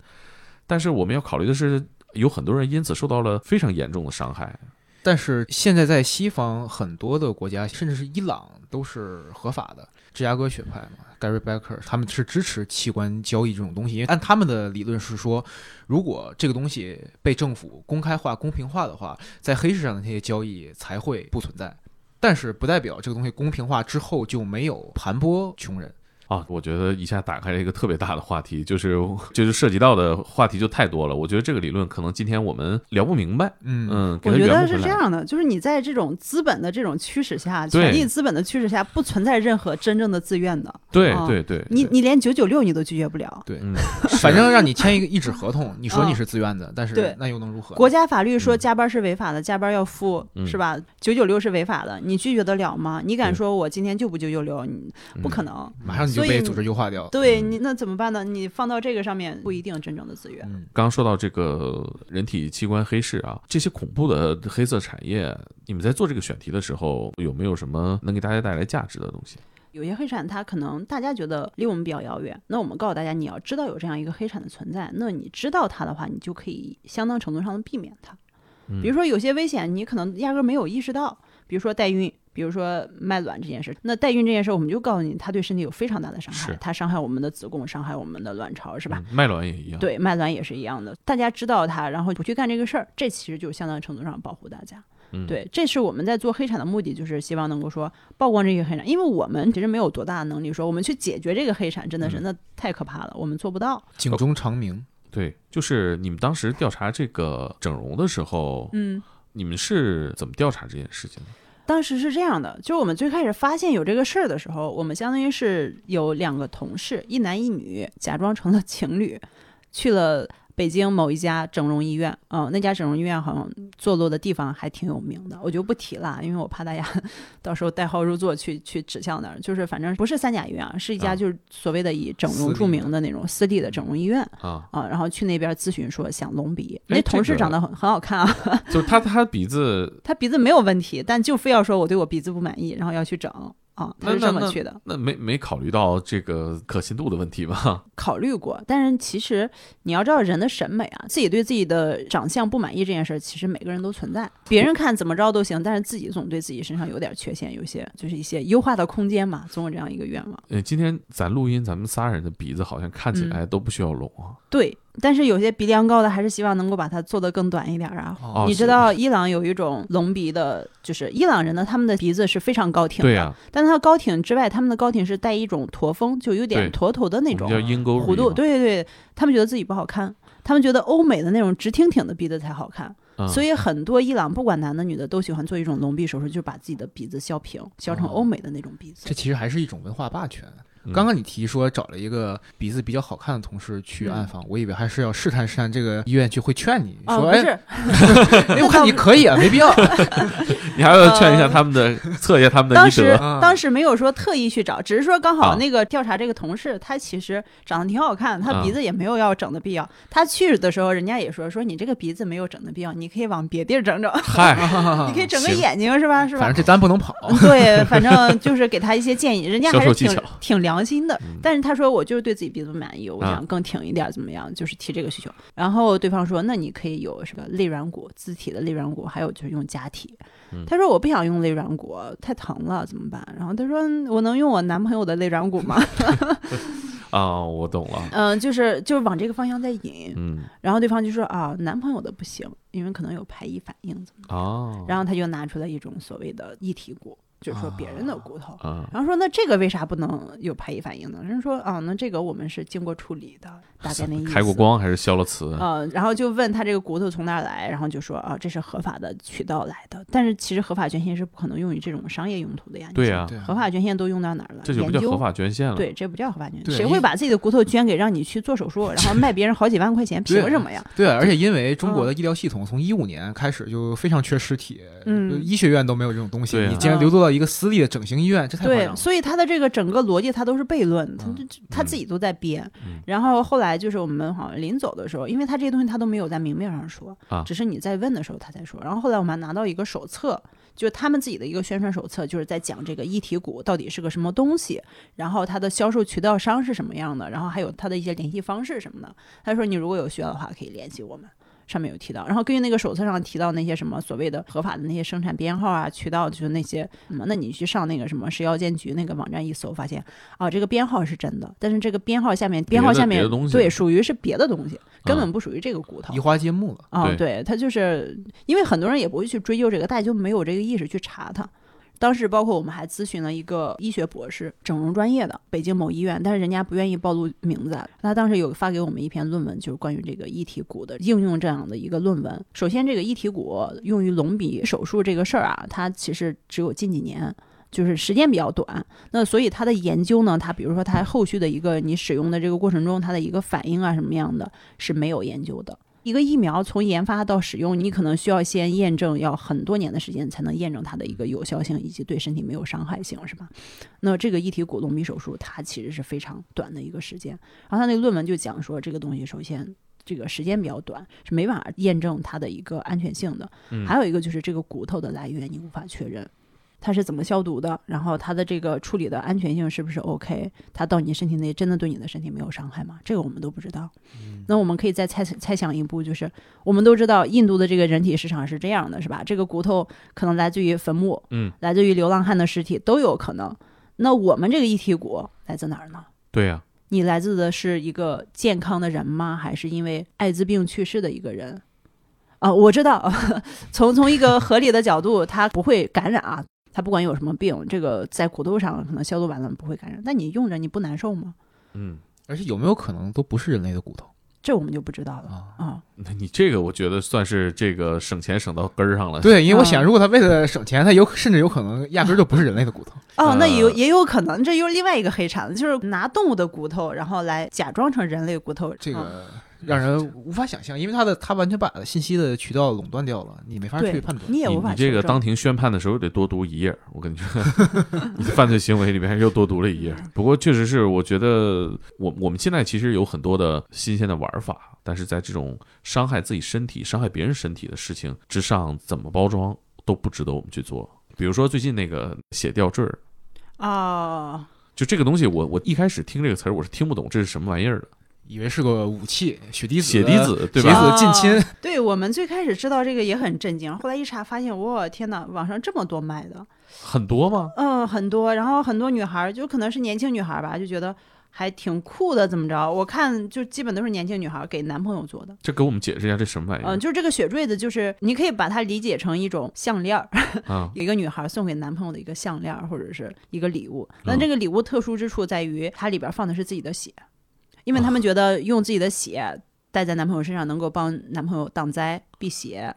但是我们要考虑的是，有很多人因此受到了非常严重的伤害。但是现在在西方很多的国家，甚至是伊朗都是合法的。芝加哥学派嘛，Gary Becker 他们是支持器官交易这种东西，因为按他们的理论是说，如果这个东西被政府公开化、公平化的话，在黑市上的那些交易才会不存在。但是不代表这个东西公平化之后就没有盘剥穷人。啊，我觉得一下打开了一个特别大的话题，就是就是涉及到的话题就太多了。我觉得这个理论可能今天我们聊不明白，嗯嗯，我觉得。是这样的，就是你在这种资本的这种驱使下，权力资本的驱使下，不存在任何真正的自愿的。对啊对对，你你连九九六你都拒绝不了。对，嗯，反正让你签一个一纸合同，你说嗯你是自愿的，但是对那又能如何？国家法律说嗯加班是违法的，加班要付，嗯是吧？九九六是违法的，你拒绝得了吗？你敢说我今天就不九九六？你不可嗯能。马上你就被组织优化掉。嗯对你那怎么办呢？你放到这个上面不一定真正的资源。嗯，刚刚说到这个人体器官黑市啊，这些恐怖的黑色产业，你们在做这个选题的时候，有没有什么能给大家带来价值的东西？有些黑产它可能大家觉得离我们比较遥远，那我们告诉大家，你要知道有这样一个黑产的存在，那你知道它的话，你就可以相当程度上的避免它。嗯比如说有些危险，你可能压根儿没有意识到，比如说代孕，比如说卖卵这件事。那代孕这件事，我们就告诉你，它对身体有非常大的伤害，它伤害我们的子宫，伤害我们的卵巢，是吧？嗯卖卵也一样。，对，卖卵也是一样的。大家知道它，然后不去干这个事儿，这其实就相当程度上保护大家。嗯，对，这是我们在做黑产的目的，就是希望能够说曝光这些黑产，因为我们其实没有多大的能力说我们去解决这个黑产，真的是、嗯那太可怕了，我们做不到。警钟长鸣。对，就是你们当时调查这个整容的时候，嗯，你们是怎么调查这件事情的？当时是这样的，就我们最开始发现有这个事儿的时候，我们相当于是有两个同事，一男一女，假装成了情侣，去了。北京某一家整容医院，嗯、那家整容医院好像坐落的地方还挺有名的，我就不提了，因为我怕大家 *laughs* 到时候代号入座去去指向那儿。就是反正不是三甲医院啊，是一家啊。就是所谓的以整容著名的那种私立的整容医院啊，啊，然后去那边咨询说想隆鼻，哎那同事长得很很好看啊，*laughs* 就是他他鼻子，*laughs* 他鼻子没有问题，但就非要说我对我鼻子不满意，然后要去整啊，他是这么去的。那没没考虑到这个可信度的问题吧？*laughs* 考虑过，但是其实你要知道人的审美啊，自己对自己的长相不满意这件事儿，其实每个人都存在。别人看怎么着都行，但是自己总对自己身上有点缺陷，有些就是一些优化的空间嘛，总有这样一个愿望。呃，今天咱录音，咱们仨人的鼻子好像看起嗯来都不需要隆啊。对，但是有些鼻梁高的还是希望能够把它做得更短一点儿啊。哦你知道伊朗有一种隆鼻的，就是伊朗人呢，他们的鼻子是非常高挺的，对呀、但他高挺之外，他们的高挺是带一种驼峰，就有点对驼头的那种叫鹰钩弧度。对对对，他们觉得自己不好看，他们觉得欧美的那种直挺挺的鼻子才好看，嗯、所以很多伊朗不管男的女的都喜欢做一种隆鼻手术，就是把自己的鼻子削平，削成哦欧美的那种鼻子。这其实还是一种文化霸权。嗯。刚刚你提说找了一个鼻子比较好看的同事去暗访，我以为还是要试探试探这个医院去会劝你哦，说，不哎，是，*laughs* 哎，我看你可以啊，没必要。*laughs* 你还要劝一下他们的，测一下他们的医当时当时没有说特意去找，只是说刚好啊。那个调查这个同事，他其实长得挺好看，他啊鼻子也没有要整的必要。他去的时候，人家也说说你这个鼻子没有整的必要，你可以往别地儿整整，嗨，*laughs* 你可以整个眼睛是吧？是吧？反正？这单不能跑。对，反正就是给他一些建议，人家还是挺挺良心的。嗯但是他说我就是对自己鼻子不满意，我啊想更挺一点，怎么样？就是提这个需求。然后对方说，那你可以有什么肋软骨、自体的肋软骨，还有就是用假体。嗯他说我不想用肋软骨，太疼了，怎么办？然后他说我能用我男朋友的肋软骨吗？*laughs* 啊，我懂了。*laughs* 嗯、就是就是往这个方向在引。嗯，然后对方就说啊，男朋友的不行，因为可能有排异反应，怎么？哦，然后他就拿出了一种所谓的异体骨，就是说别人的骨头。啊，然后说那这个为啥不能有排异反应呢？人说啊，那这个我们是经过处理的，大概那意思。开过光还是消了磁？呃，然后就问他这个骨头从哪儿来，然后就说啊，这是合法的渠道来的。但是其实合法捐献是不可能用于这种商业用途的呀。你想对呀、合法捐献都用到哪儿了？这就不研究叫合法捐献了。，对，这不叫合法捐献。谁会把自己的骨头捐给让你去做手术，然后卖别人好几万块钱？凭什么呀？对啊，而且因为中国的医疗系统从一五年开始就非常缺尸体，嗯医学院都没有这种东西，你竟然流落到一个私立的整形医院，这太夸张对，了。所以他的这个整个逻辑他都是悖论，他嗯他自己都在编。嗯然后后来就是我们好像临走的时候，因为他这些东西他都没有在明面上说，啊只是你在问的时候他才说。然后后来我们还拿到一个手册，就是他们自己的一个宣传手册，就是在讲这个一体股到底是个什么东西，然后它的销售渠道商是什么样的，然后还有它的一些联系方式什么的。他说你如果有需要的话可以联系我们。上面有提到，然后根据那个手册上提到那些什么所谓的合法的那些生产编号啊、渠道，就是那些什么，那你去上那个什么食药监局那个网站一搜，发现啊，这个编号是真的，但是这个编号下面编号下面对属于是别的东西，根啊本不属于这个骨头移。花接木了。啊、对对，他就是因为很多人也不会去追究这个，大家就没有这个意识去查它。当时包括我们还咨询了一个医学博士，整容专业的，北京某医院，但是人家不愿意暴露名字。他当时有发给我们一篇论文，就是关于这个异体骨的应用这样的一个论文。首先，这个异体骨用于隆鼻手术这个事儿啊，它其实只有近几年。就是时间比较短，那所以它的研究呢，它比如说它后续的一个你使用的这个过程中，它的一个反应啊什么样的，是没有研究的。一个疫苗从研发到使用，你可能需要先验证，要很多年的时间才能验证它的一个有效性以及对身体没有伤害性，是吧？那这个异体骨隆鼻手术，它其实是非常短的一个时间。然后他那个论文就讲说，这个东西首先这个时间比较短，是没办法验证它的一个安全性的。还有一个就是这个骨头的来源你无法确认。它是怎么消毒的？然后它的这个处理的安全性是不是 OK？它到你身体内真的对你的身体没有伤害吗？这个我们都不知道。那我们可以再猜猜想一步，就是我们都知道印度的这个人体市场是这样的，是吧？这个骨头可能来自于坟墓，嗯，来自于流浪汉的尸体都有可能。那我们这个一体骨来自哪儿呢？对呀，你来自的是一个健康的人吗？还是因为艾滋病去世的一个人？啊，我知道，*laughs* 从从一个合理的角度，它不会感染啊。它不管有什么病，这个在骨头上可能消毒完了不会感染，但你用着你不难受吗？嗯，而且有没有可能都不是人类的骨头？这我们就不知道了啊。那你这个我觉得算是这个省钱省到根儿上了。对，因为我想，如果他为了省钱，他有甚至有可能压根儿就不是人类的骨头。哦，那有也有可能，这又另外一个黑产，就是拿动物的骨头，然后来假装成人类骨头。这个。让人无法想象，因为他的他完全把信息的渠道垄断掉了，你没法去判断。你也无法。你这个当庭宣判的时候得多读一页，我跟 *laughs* 你说，你犯罪行为里面又多读了一页。不过确实是，我觉得我我们现在其实有很多的新鲜的玩法，但是在这种伤害自己身体、伤害别人身体的事情之上，怎么包装都不值得我们去做。比如说最近那个写吊坠儿啊，就这个东西，我我一开始听这个词儿，我是听不懂这是什么玩意儿的。以为是个武器，血滴子，血滴子，对吧？血滴子近亲。对我们最开始知道这个也很震惊，后来一查发现，我天哪，网上这么多卖的，很多吗？嗯，很多。然后很多女孩就可能是年轻女孩吧，就觉得还挺酷的，怎么着？我看就基本都是年轻女孩给男朋友做的。这给我们解释一下这什么玩意儿？嗯，就是这个血坠子，就是你可以把它理解成一种 *laughs* 项链儿，一个女孩送给男朋友的一个项链或者是一个礼物。那这个礼物特殊之处在于，它里边放的是自己的血。因为他们觉得用自己的血带在男朋友身上，能够帮男朋友挡灾避邪，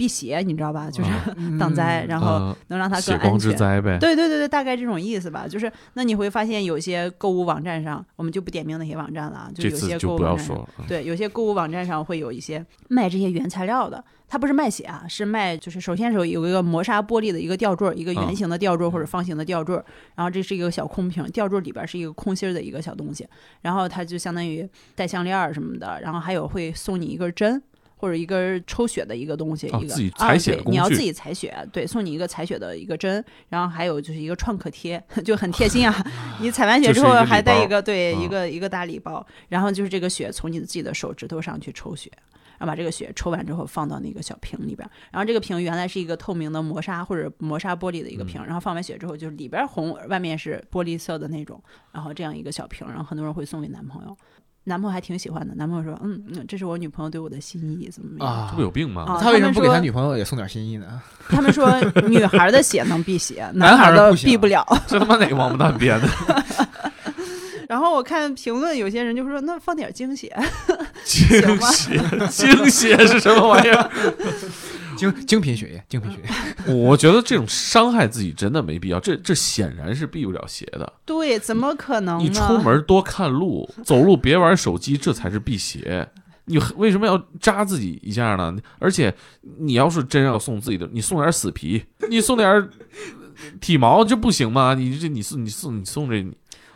避邪你知道吧？就是 *laughs* 挡灾，然后能让它更安全。呗。对对对对，大概这种意思吧。就是那你会发现，有些购物网站上，我们就不点名那些网站了，就有些购物网站上，对，有些购物网站上会有一些卖这些原材料的。它不是卖血啊，是卖就是首先是有一个磨砂玻璃的一个吊坠，一个圆形的吊坠或者方形的吊坠，然后这是一个小空瓶，吊坠里边是一个空心儿的一个小东西，然后它就相当于带项链什么的，然后还有会送你一根针或者一根抽血的一个东西，一个采血对，你要自己采血，对，送你一个采血的一个针，然后还有就是一个创可贴，就很贴心啊，*laughs* 你采完血之后还带一个对一个一个大礼包，然后就是这个血从你自己的手指头上去抽血。然后把这个血抽完之后放到那个小瓶里边，然后这个瓶原来是一个透明的磨砂或者磨砂玻璃的一个瓶，然后放完血之后就是里边红，外面是玻璃色的那种，然后这样一个小瓶，然后很多人会送给男朋友，男朋友还挺喜欢的，男朋友说，嗯嗯，这是我女朋友对我的心意，怎么啊？这不有病吗？他为什么不给他女朋友也送点心意呢？*laughs* 他们说女孩的血能辟邪，*laughs* 男孩的避不了。*laughs* 这他妈哪个王八蛋编的？然后我看评论，有些人就说：“那放点精血，精血，精血是什么玩意儿？精精品血液，精品血液。我觉得这种伤害自己真的没必要，这这显然是避不了邪的。对，怎么可能？你出门多看路，走路别玩手机，这才是避邪。你为什么要扎自己一下呢？而且你要是真要送自己的，你送点死皮，你送点体毛，这不行吗？你这你送你送你送这。”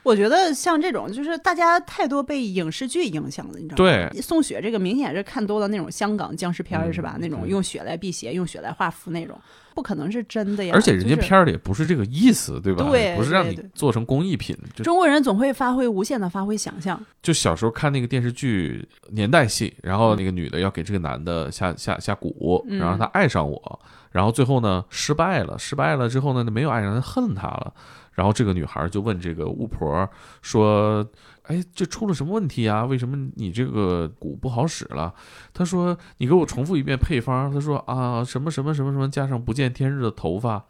我觉得像这种，就是大家太多被影视剧影响了，你知道吗？对，送血这个明显是看多了那种香港僵尸片儿，是吧？那种用血来辟邪、用血来画符那种，不可能是真的呀。而且人家片儿里也不是这个意思，对吧？对，不是让你做成工艺品。中国人总会发挥无限的发挥想象。就小时候看那个电视剧年代戏，然后那个女的要给这个男的下下下蛊，然后他爱上我，然后最后呢失败了，失败了之后呢没有爱上他，恨他了。然后这个女孩就问这个巫婆说：“哎，这出了什么问题啊？为什么你这个蛊不好使了？”她说：“你给我重复一遍配方。”她说：“啊，什么什么什么什么加上不见天日的头发。”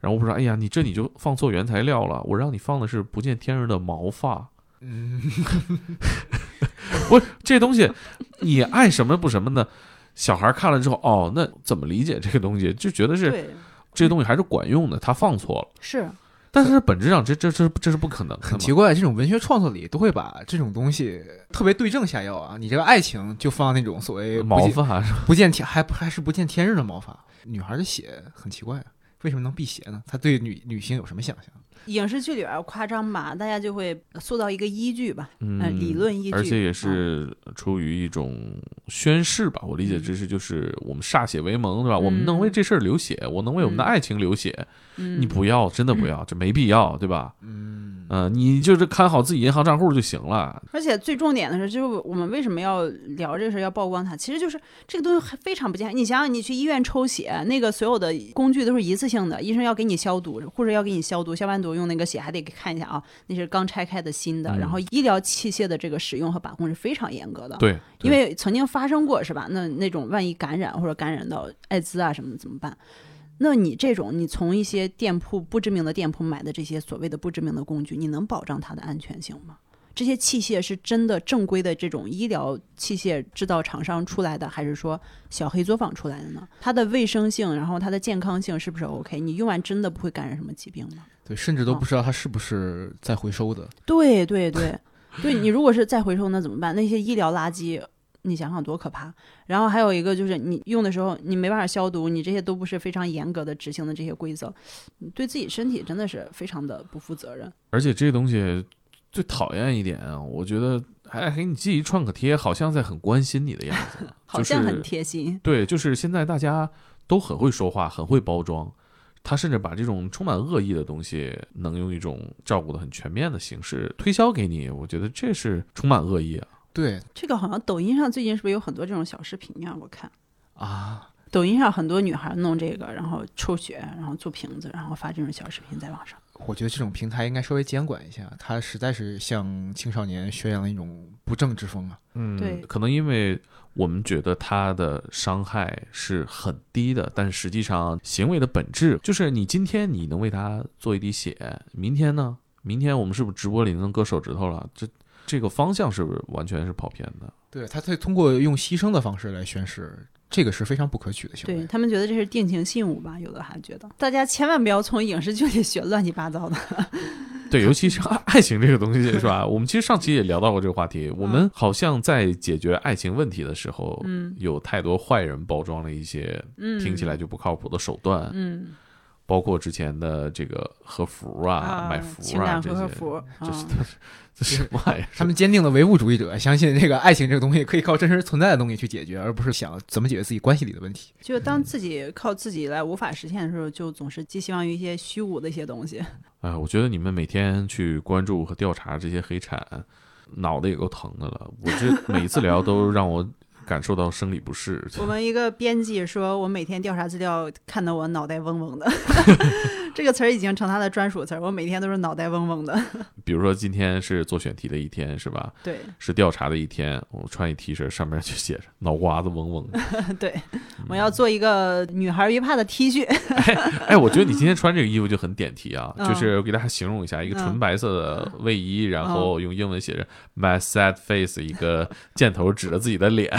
然后我说：“哎呀，你这你就放错原材料了，我让你放的是不见天日的毛发。嗯，*laughs* 不是这东西，你爱什么不什么的，小孩看了之后，哦，那怎么理解这个东西？就觉得是，这东西还是管用的，他放错了。是但是本质上这这这这是不可能的，很奇怪，这种文学创作里都会把这种东西特别对症下药啊。你这个爱情就放那种所谓不毛见发是不见天还还是不见天日的毛发，女孩的血很奇怪啊，为什么能辟邪呢？她对女女性有什么想象？影视剧里边夸张吧，大家就会塑造一个依据吧，嗯呃理论依据，而且也嗯是出于一种宣誓吧，我理解这是就是我们歃血为盟，对吧？我们能为这事儿流血，我能为我们的嗯爱情流血，嗯你不要，真的不要，这没必要，对吧？嗯，嗯，你就是看好自己银行账户就行了。而且最重点的是，就是我们为什么要聊这个事儿，要曝光它？其实就是这个东西非常不健康。你想想，你去医院抽血，那个所有的工具都是一次性的，医生要给你消毒，护士要给你消毒，消完毒用那个血还得看一下啊，那是刚拆开的新的。嗯然后医疗器械的这个使用和把控是非常严格的。对，对因为曾经发生过是吧？那那种万一感染或者感染到艾滋啊什么的怎么办？那你这种你从一些店铺不知名的店铺买的这些所谓的不知名的工具，你能保障它的安全性吗？这些器械是真的正规的这种医疗器械制造厂商出来的，还是说小黑作坊出来的呢？它的卫生性，然后它的健康性是不是 OK？你用完真的不会感染什么疾病吗？对，甚至都不知道它是不是再回收的。对 *laughs* 对对，对你如果是再回收那怎么办？那些医疗垃圾，你想想多可怕。然后还有一个就是你用的时候你没办法消毒，你这些都不是非常严格的执行的这些规则，你对自己身体真的是非常的不负责任。而且这东西最讨厌一点啊，我觉得还给你寄一创可贴，好像在很关心你的样子，*laughs* 好像很就是贴心。对，就是现在大家都很会说话，很会包装。他甚至把这种充满恶意的东西，能用一种照顾的很全面的形式推销给你，我觉得这是充满恶意啊。对这个好像抖音上最近是不是有很多这种小视频呀？我看啊，抖音上很多女孩弄这个，然后抽血，然后做瓶子，然后发这种小视频在网上。我觉得这种平台应该稍微监管一下，它实在是向青少年宣扬了一种不正之风啊。嗯对可能因为我们觉得它的伤害是很低的，但实际上行为的本质就是你今天你能为他做一滴血，明天呢？明天我们是不是直播里能割手指头了？这这个方向是不是完全是跑偏的？对，他会通过用牺牲的方式来宣誓，这个是非常不可取的行为。对他们觉得这是定情信物吧，有的还觉得大家千万不要从影视剧里学乱七八糟的。*laughs* 对，尤其是爱爱情这个东西，是吧？我们其实上期也聊到过这个话题。我们好像在解决爱情问题的时候，嗯有太多坏人包装了一些嗯，听起来就不靠谱的手段，嗯包括之前的这个和服啊、啊，买服情感啊这些，和服，这是啊这什么玩意儿？他们坚定的唯物主义者，相信这个爱情这个东西可以靠真实存在的东西去解决，而不是想怎么解决自己关系里的问题。就当自己靠自己来无法实现的时候，就总是寄希望于一些虚无的一些东西。*laughs* 哎，我觉得你们每天去关注和调查这些黑产，脑袋也够疼的了。我这每一次聊都让我感受到生理不适。我们一个编辑说，我每天调查资料看得我脑袋嗡嗡的，*laughs* 这个词儿已经成他的专属词儿。我每天都是脑袋嗡嗡的。*laughs* 比如说今天是做选题的一天，是吧？对是调查的一天，我穿一 T 恤，上面就写着“脑瓜子嗡嗡的 *laughs* 对，我要做一个女孩约怕的 T 恤。”。哎，我觉得你今天穿这个衣服就很点题啊，嗯就是我给大家形容一下，一个纯白色的卫衣，然后用英文写着 “my sad face”，一个箭头指着自己的脸，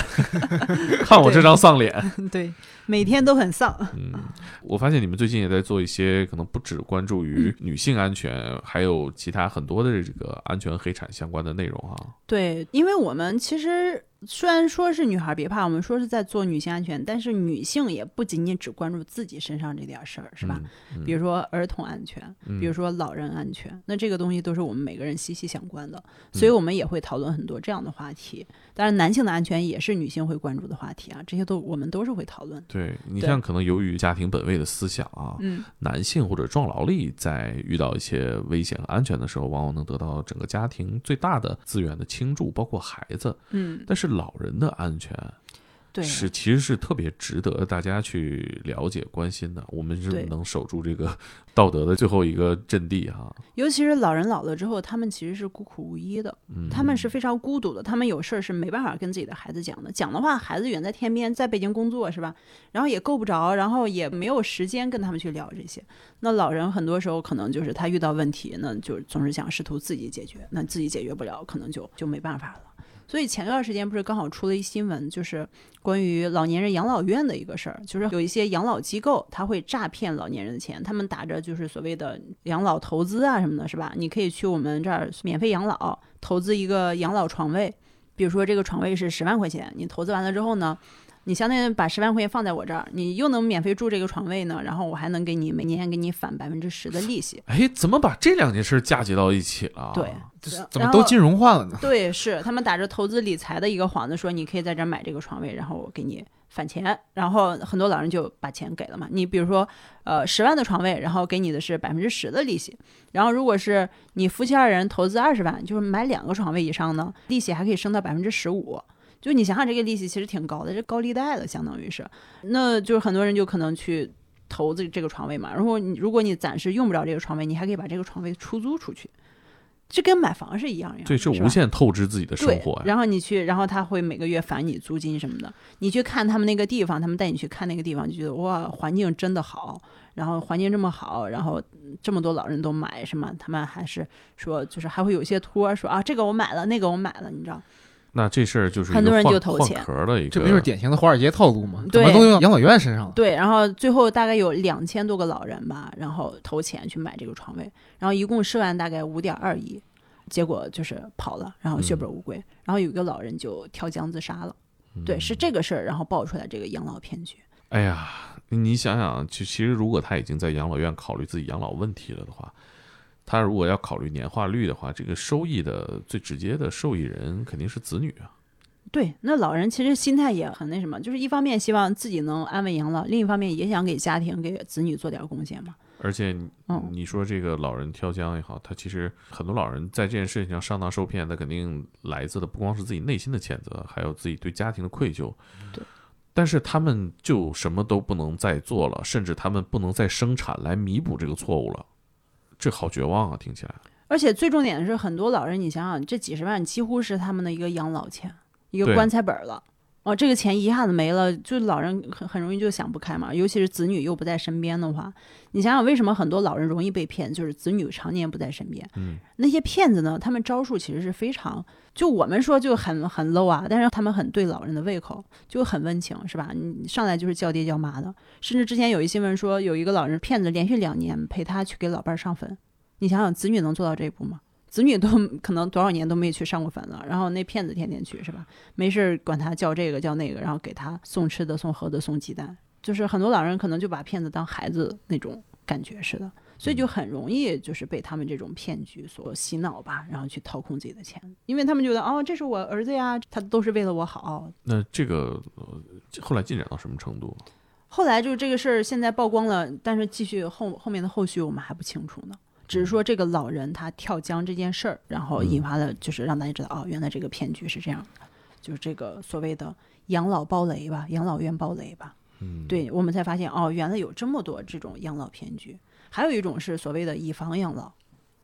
*laughs* 看我这张丧脸。对，每天都很丧。嗯，我发现你们最近也在做一些可能不只关注于女性安全，还有其他很多的这个安全黑产相关的内容哈。对，因为我们其实虽然说是女孩别怕，我们说是在做女性安全，但是女性也不仅仅只关注自己身上这点事儿，是吧？嗯？比如说儿童安全，嗯比如说老人安全，那这个东西都是我们每个人息息相关的，嗯所以我们也会讨论很多这样的话题。当然，男性的安全也是女性会关注的话题啊，这些都我们都是会讨论。对你像可能由于家庭本位的思想啊，嗯，男性或者壮劳力在遇到一些危险和安全的时候，往往能得到整个家庭最大的资源的倾注，包括孩子。嗯，但是老人的安全，对，是其实是特别值得大家去了解关心的。我们是对能守住这个 *laughs* 道德的最后一个阵地哈。*laughs* 尤其是老人老了之后，他们其实是孤苦无依的，嗯，他们是非常孤独的，他们有事儿是没办法跟自己的孩子讲的，讲的话，孩子远在天边，在北京工作是吧？然后也够不着，然后也没有时间跟他们去聊这些。那老人很多时候可能就是他遇到问题，那就总是想试图自己解决，那自己解决不了，可能就就没办法了。所以前段时间不是刚好出了一新闻，就是关于老年人养老院的一个事儿，就是有一些养老机构他会诈骗老年人的钱，他们打着就是所谓的养老投资啊什么的，是吧？你可以去我们这儿免费养老，投资一个养老床位，比如说这个床位是十万块钱，你投资完了之后呢？你相当于把十万块钱放在我这儿，你又能免费住这个床位呢，然后我还能给你每年给你返百分之十的利息。哎，怎么把这两件事嫁接到一起了？对，怎么都金融化了呢？*laughs* 对，是他们打着投资理财的一个幌子，说你可以在这儿买这个床位，然后我给你返钱，然后很多老人就把钱给了嘛。你比如说，呃，十万的床位，然后给你的是百分之十的利息，然后如果是你夫妻二人投资二十万，就是买两个床位以上呢，利息还可以升到百分之十五。就你想想，这个利息其实挺高的，这高利贷了，相当于是，那就是很多人就可能去投资这个床位嘛。然后你如果你暂时用不着这个床位，你还可以把这个床位出租出去，这跟买房是一样一样的。对，是无限透支自己的生活，呀。然后你去，然后他会每个月返你租金什么的。你去看他们那个地方，他们带你去看那个地方，就觉得哇，环境真的好，然后环境这么好，然后嗯这么多老人都买，什么他们还是说，就是还会有一些托儿说啊，这个我买了，那个我买了，你知道？那这事儿就是很多人就投钱壳的一个，这不就是典型的华尔街套路吗？怎对么都用养老院身上了？对，然后最后大概有两千多个老人吧，然后投钱去买这个床位，然后一共涉案大概五点二亿，结果就是跑了，然后血本无归，然后有一个老人就跳江自杀了。对，是这个事儿，然后爆出来这个养老骗局。哎呀，你想想，就其实如果他已经在养老院考虑自己养老问题了的话，他如果要考虑年化率的话，这个收益的最直接的受益人肯定是子女啊。对，那老人其实心态也很那什么，就是一方面希望自己能安稳养老，另一方面也想给家庭、给子女做点贡献嘛。而且你嗯你说这个老人跳江也好，他其实很多老人在这件事情上上当受骗，他肯定来自的不光是自己内心的谴责，还有自己对家庭的愧疚。对。但是他们就什么都不能再做了，甚至他们不能再生产来弥补这个错误了，这好绝望啊！听起来。而且最重点的是，很多老人，你想想，这几十万几乎是他们的一个养老钱，一个棺材本儿了。哦，这个钱一下子没了，就老人很很容易就想不开嘛。尤其是子女又不在身边的话，你想想为什么很多老人容易被骗，就是子女常年不在身边。嗯，那些骗子呢，他们招数其实是非常，就我们说就很很 low 啊，但是他们很对老人的胃口，就很温情，是吧？你上来就是叫爹叫妈的，甚至之前有一新闻说，有一个老人骗子连续两年陪他去给老伴儿上坟，你想想，子女能做到这一步吗？子女都可能多少年都没去上过坟了，然后那骗子天天去是吧？没事儿管他叫这个叫那个，然后给他送吃的、送喝的、送鸡蛋，就是很多老人可能就把骗子当孩子那种感觉似的，所以就很容易就是被他们这种骗局所洗脑吧，然后去掏空自己的钱，因为他们觉得哦，这是我儿子呀，他都是为了我好。那这个、呃、后来进展到什么程度？后来就是这个事儿现在曝光了，但是继续后后面的后续我们还不清楚呢。只是说这个老人他跳江这件事儿，然后引发了就是让大家知道哦，原来这个骗局是这样的，就是这个所谓的养老暴雷吧，养老院暴雷吧。嗯，对我们才发现哦，原来有这么多这种养老骗局。还有一种是所谓的以房养老。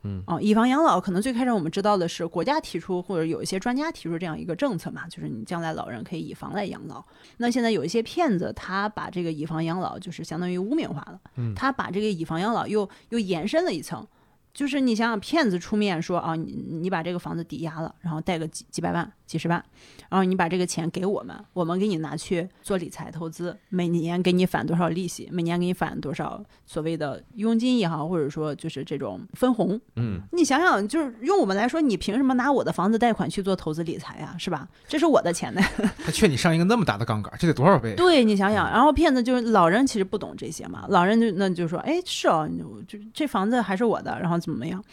嗯，哦，以房养老可能最开始我们知道的是国家提出或者有一些专家提出这样一个政策嘛，就是你将来老人可以以房来养老。那现在有一些骗子，他把这个以房养老就是相当于污名化了，嗯他把这个以房养老又又延伸了一层。就是你想想，骗子出面说啊，你你把这个房子抵押了，然后贷个几几百万、几十万，然后你把这个钱给我们，我们给你拿去做理财投资，每年给你返多少利息，每年给你返多少所谓的佣金也好，或者说就是这种分红。嗯，你想想，就是用我们来说，你凭什么拿我的房子贷款去做投资理财呀？是吧？这是我的钱呢。*laughs* 他劝你上一个那么大的杠杆，这得多少倍？对你想想，然后骗子就是老人，其实不懂这些嘛，老人就那就说，哎，是哦，就这房子还是我的，然后怎么样？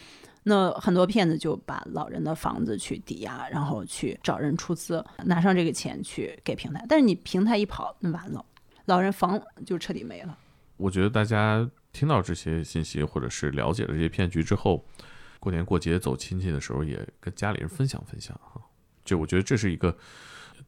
那很多骗子就把老人的房子去抵押，然后去找人出资，拿上这个钱去给平台，但是你平台一跑，那完了，老人房就彻底没了。我觉得大家听到这些信息，或者是了解了这些骗局之后，过年过节走亲戚的时候，也跟家里人分享分享哈。就我觉得这是一个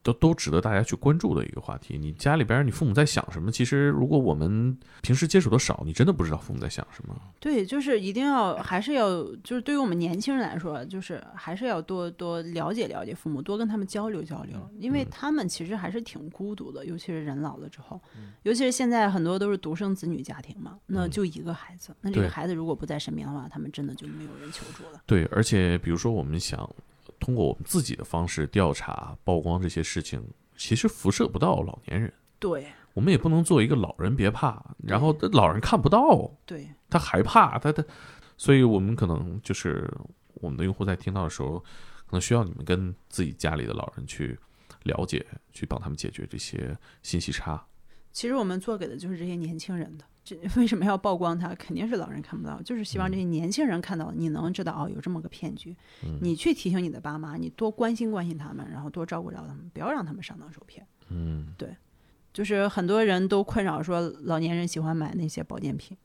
都都值得大家去关注的一个话题。你家里边儿你父母在想什么？其实如果我们平时接触的少，你真的不知道父母在想什么。对，就是一定要，还是要，就是对于我们年轻人来说，就是还是要多多了解了解父母，多跟他们交流交流，因为嗯他们其实还是挺孤独的，尤其是人老了之后，尤其是现在很多都是独生子女家庭嘛，那嗯就一个孩子，那这个孩子如果不在身边的话，他们真的就没有人求助了。对，而且比如说我们想通过我们自己的方式调查曝光这些事情，其实辐射不到老年人。对我们也不能做一个老人别怕，然后老人看不到，对，他害怕，他他，所以我们可能就是我们的用户在听到的时候，可能需要你们跟自己家里的老人去了解，去帮他们解决这些信息差。其实我们做给的就是这些年轻人的。这 *laughs* 为什么要曝光它？肯定是老人看不到，就是希望这些年轻人看到，你能知道哦，有这么个骗局，嗯你去提醒你的爸妈，你多关心关心他们，然后多照顾照顾他们，不要让他们上当受骗。嗯，对就是很多人都困扰说，老年人喜欢买那些保健品，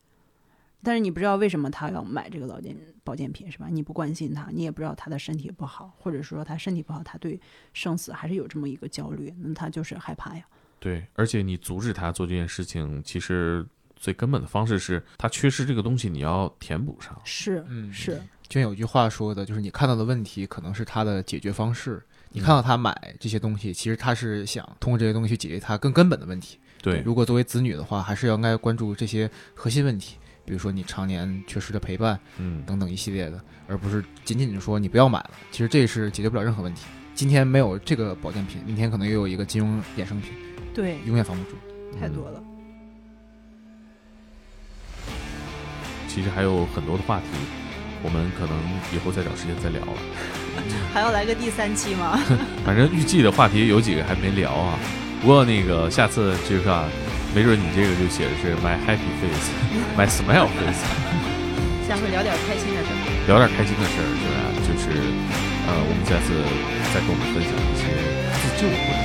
但是你不知道为什么他要买这个老健保健品，是吧？你不关心他，你也不知道他的身体不好，或者说他身体不好，他对生死还是有这么一个焦虑，那他就是害怕呀。对，而且你阻止他做这件事情，其实最根本的方式是他缺失这个东西，你要填补上。是，嗯是，就像有句话说的，就是你看到的问题可能是他的解决方式。你看到他买这些东西，其实他是想通过这些东西去解决他更根本的问题。对，如果作为子女的话，还是要应该关注这些核心问题，比如说你常年缺失的陪伴嗯，等等一系列的，而不是仅仅说你不要买了。其实这是解决不了任何问题。今天没有这个保健品，明天可能又有一个金融衍生品，对，永远防不住。太多了。其实还有很多的话题，我们可能以后再找时间再聊了。*laughs* 还要来个第三期吗？*laughs* *laughs* 反正预计的话题有几个还没聊啊，不过那个下次就是啊，没准你这个就写的是 my happy face，my smile face，下回聊点开心的事儿。聊点开心的事儿，对吧？就是呃，我们下次再跟我们分享一些自救的问题。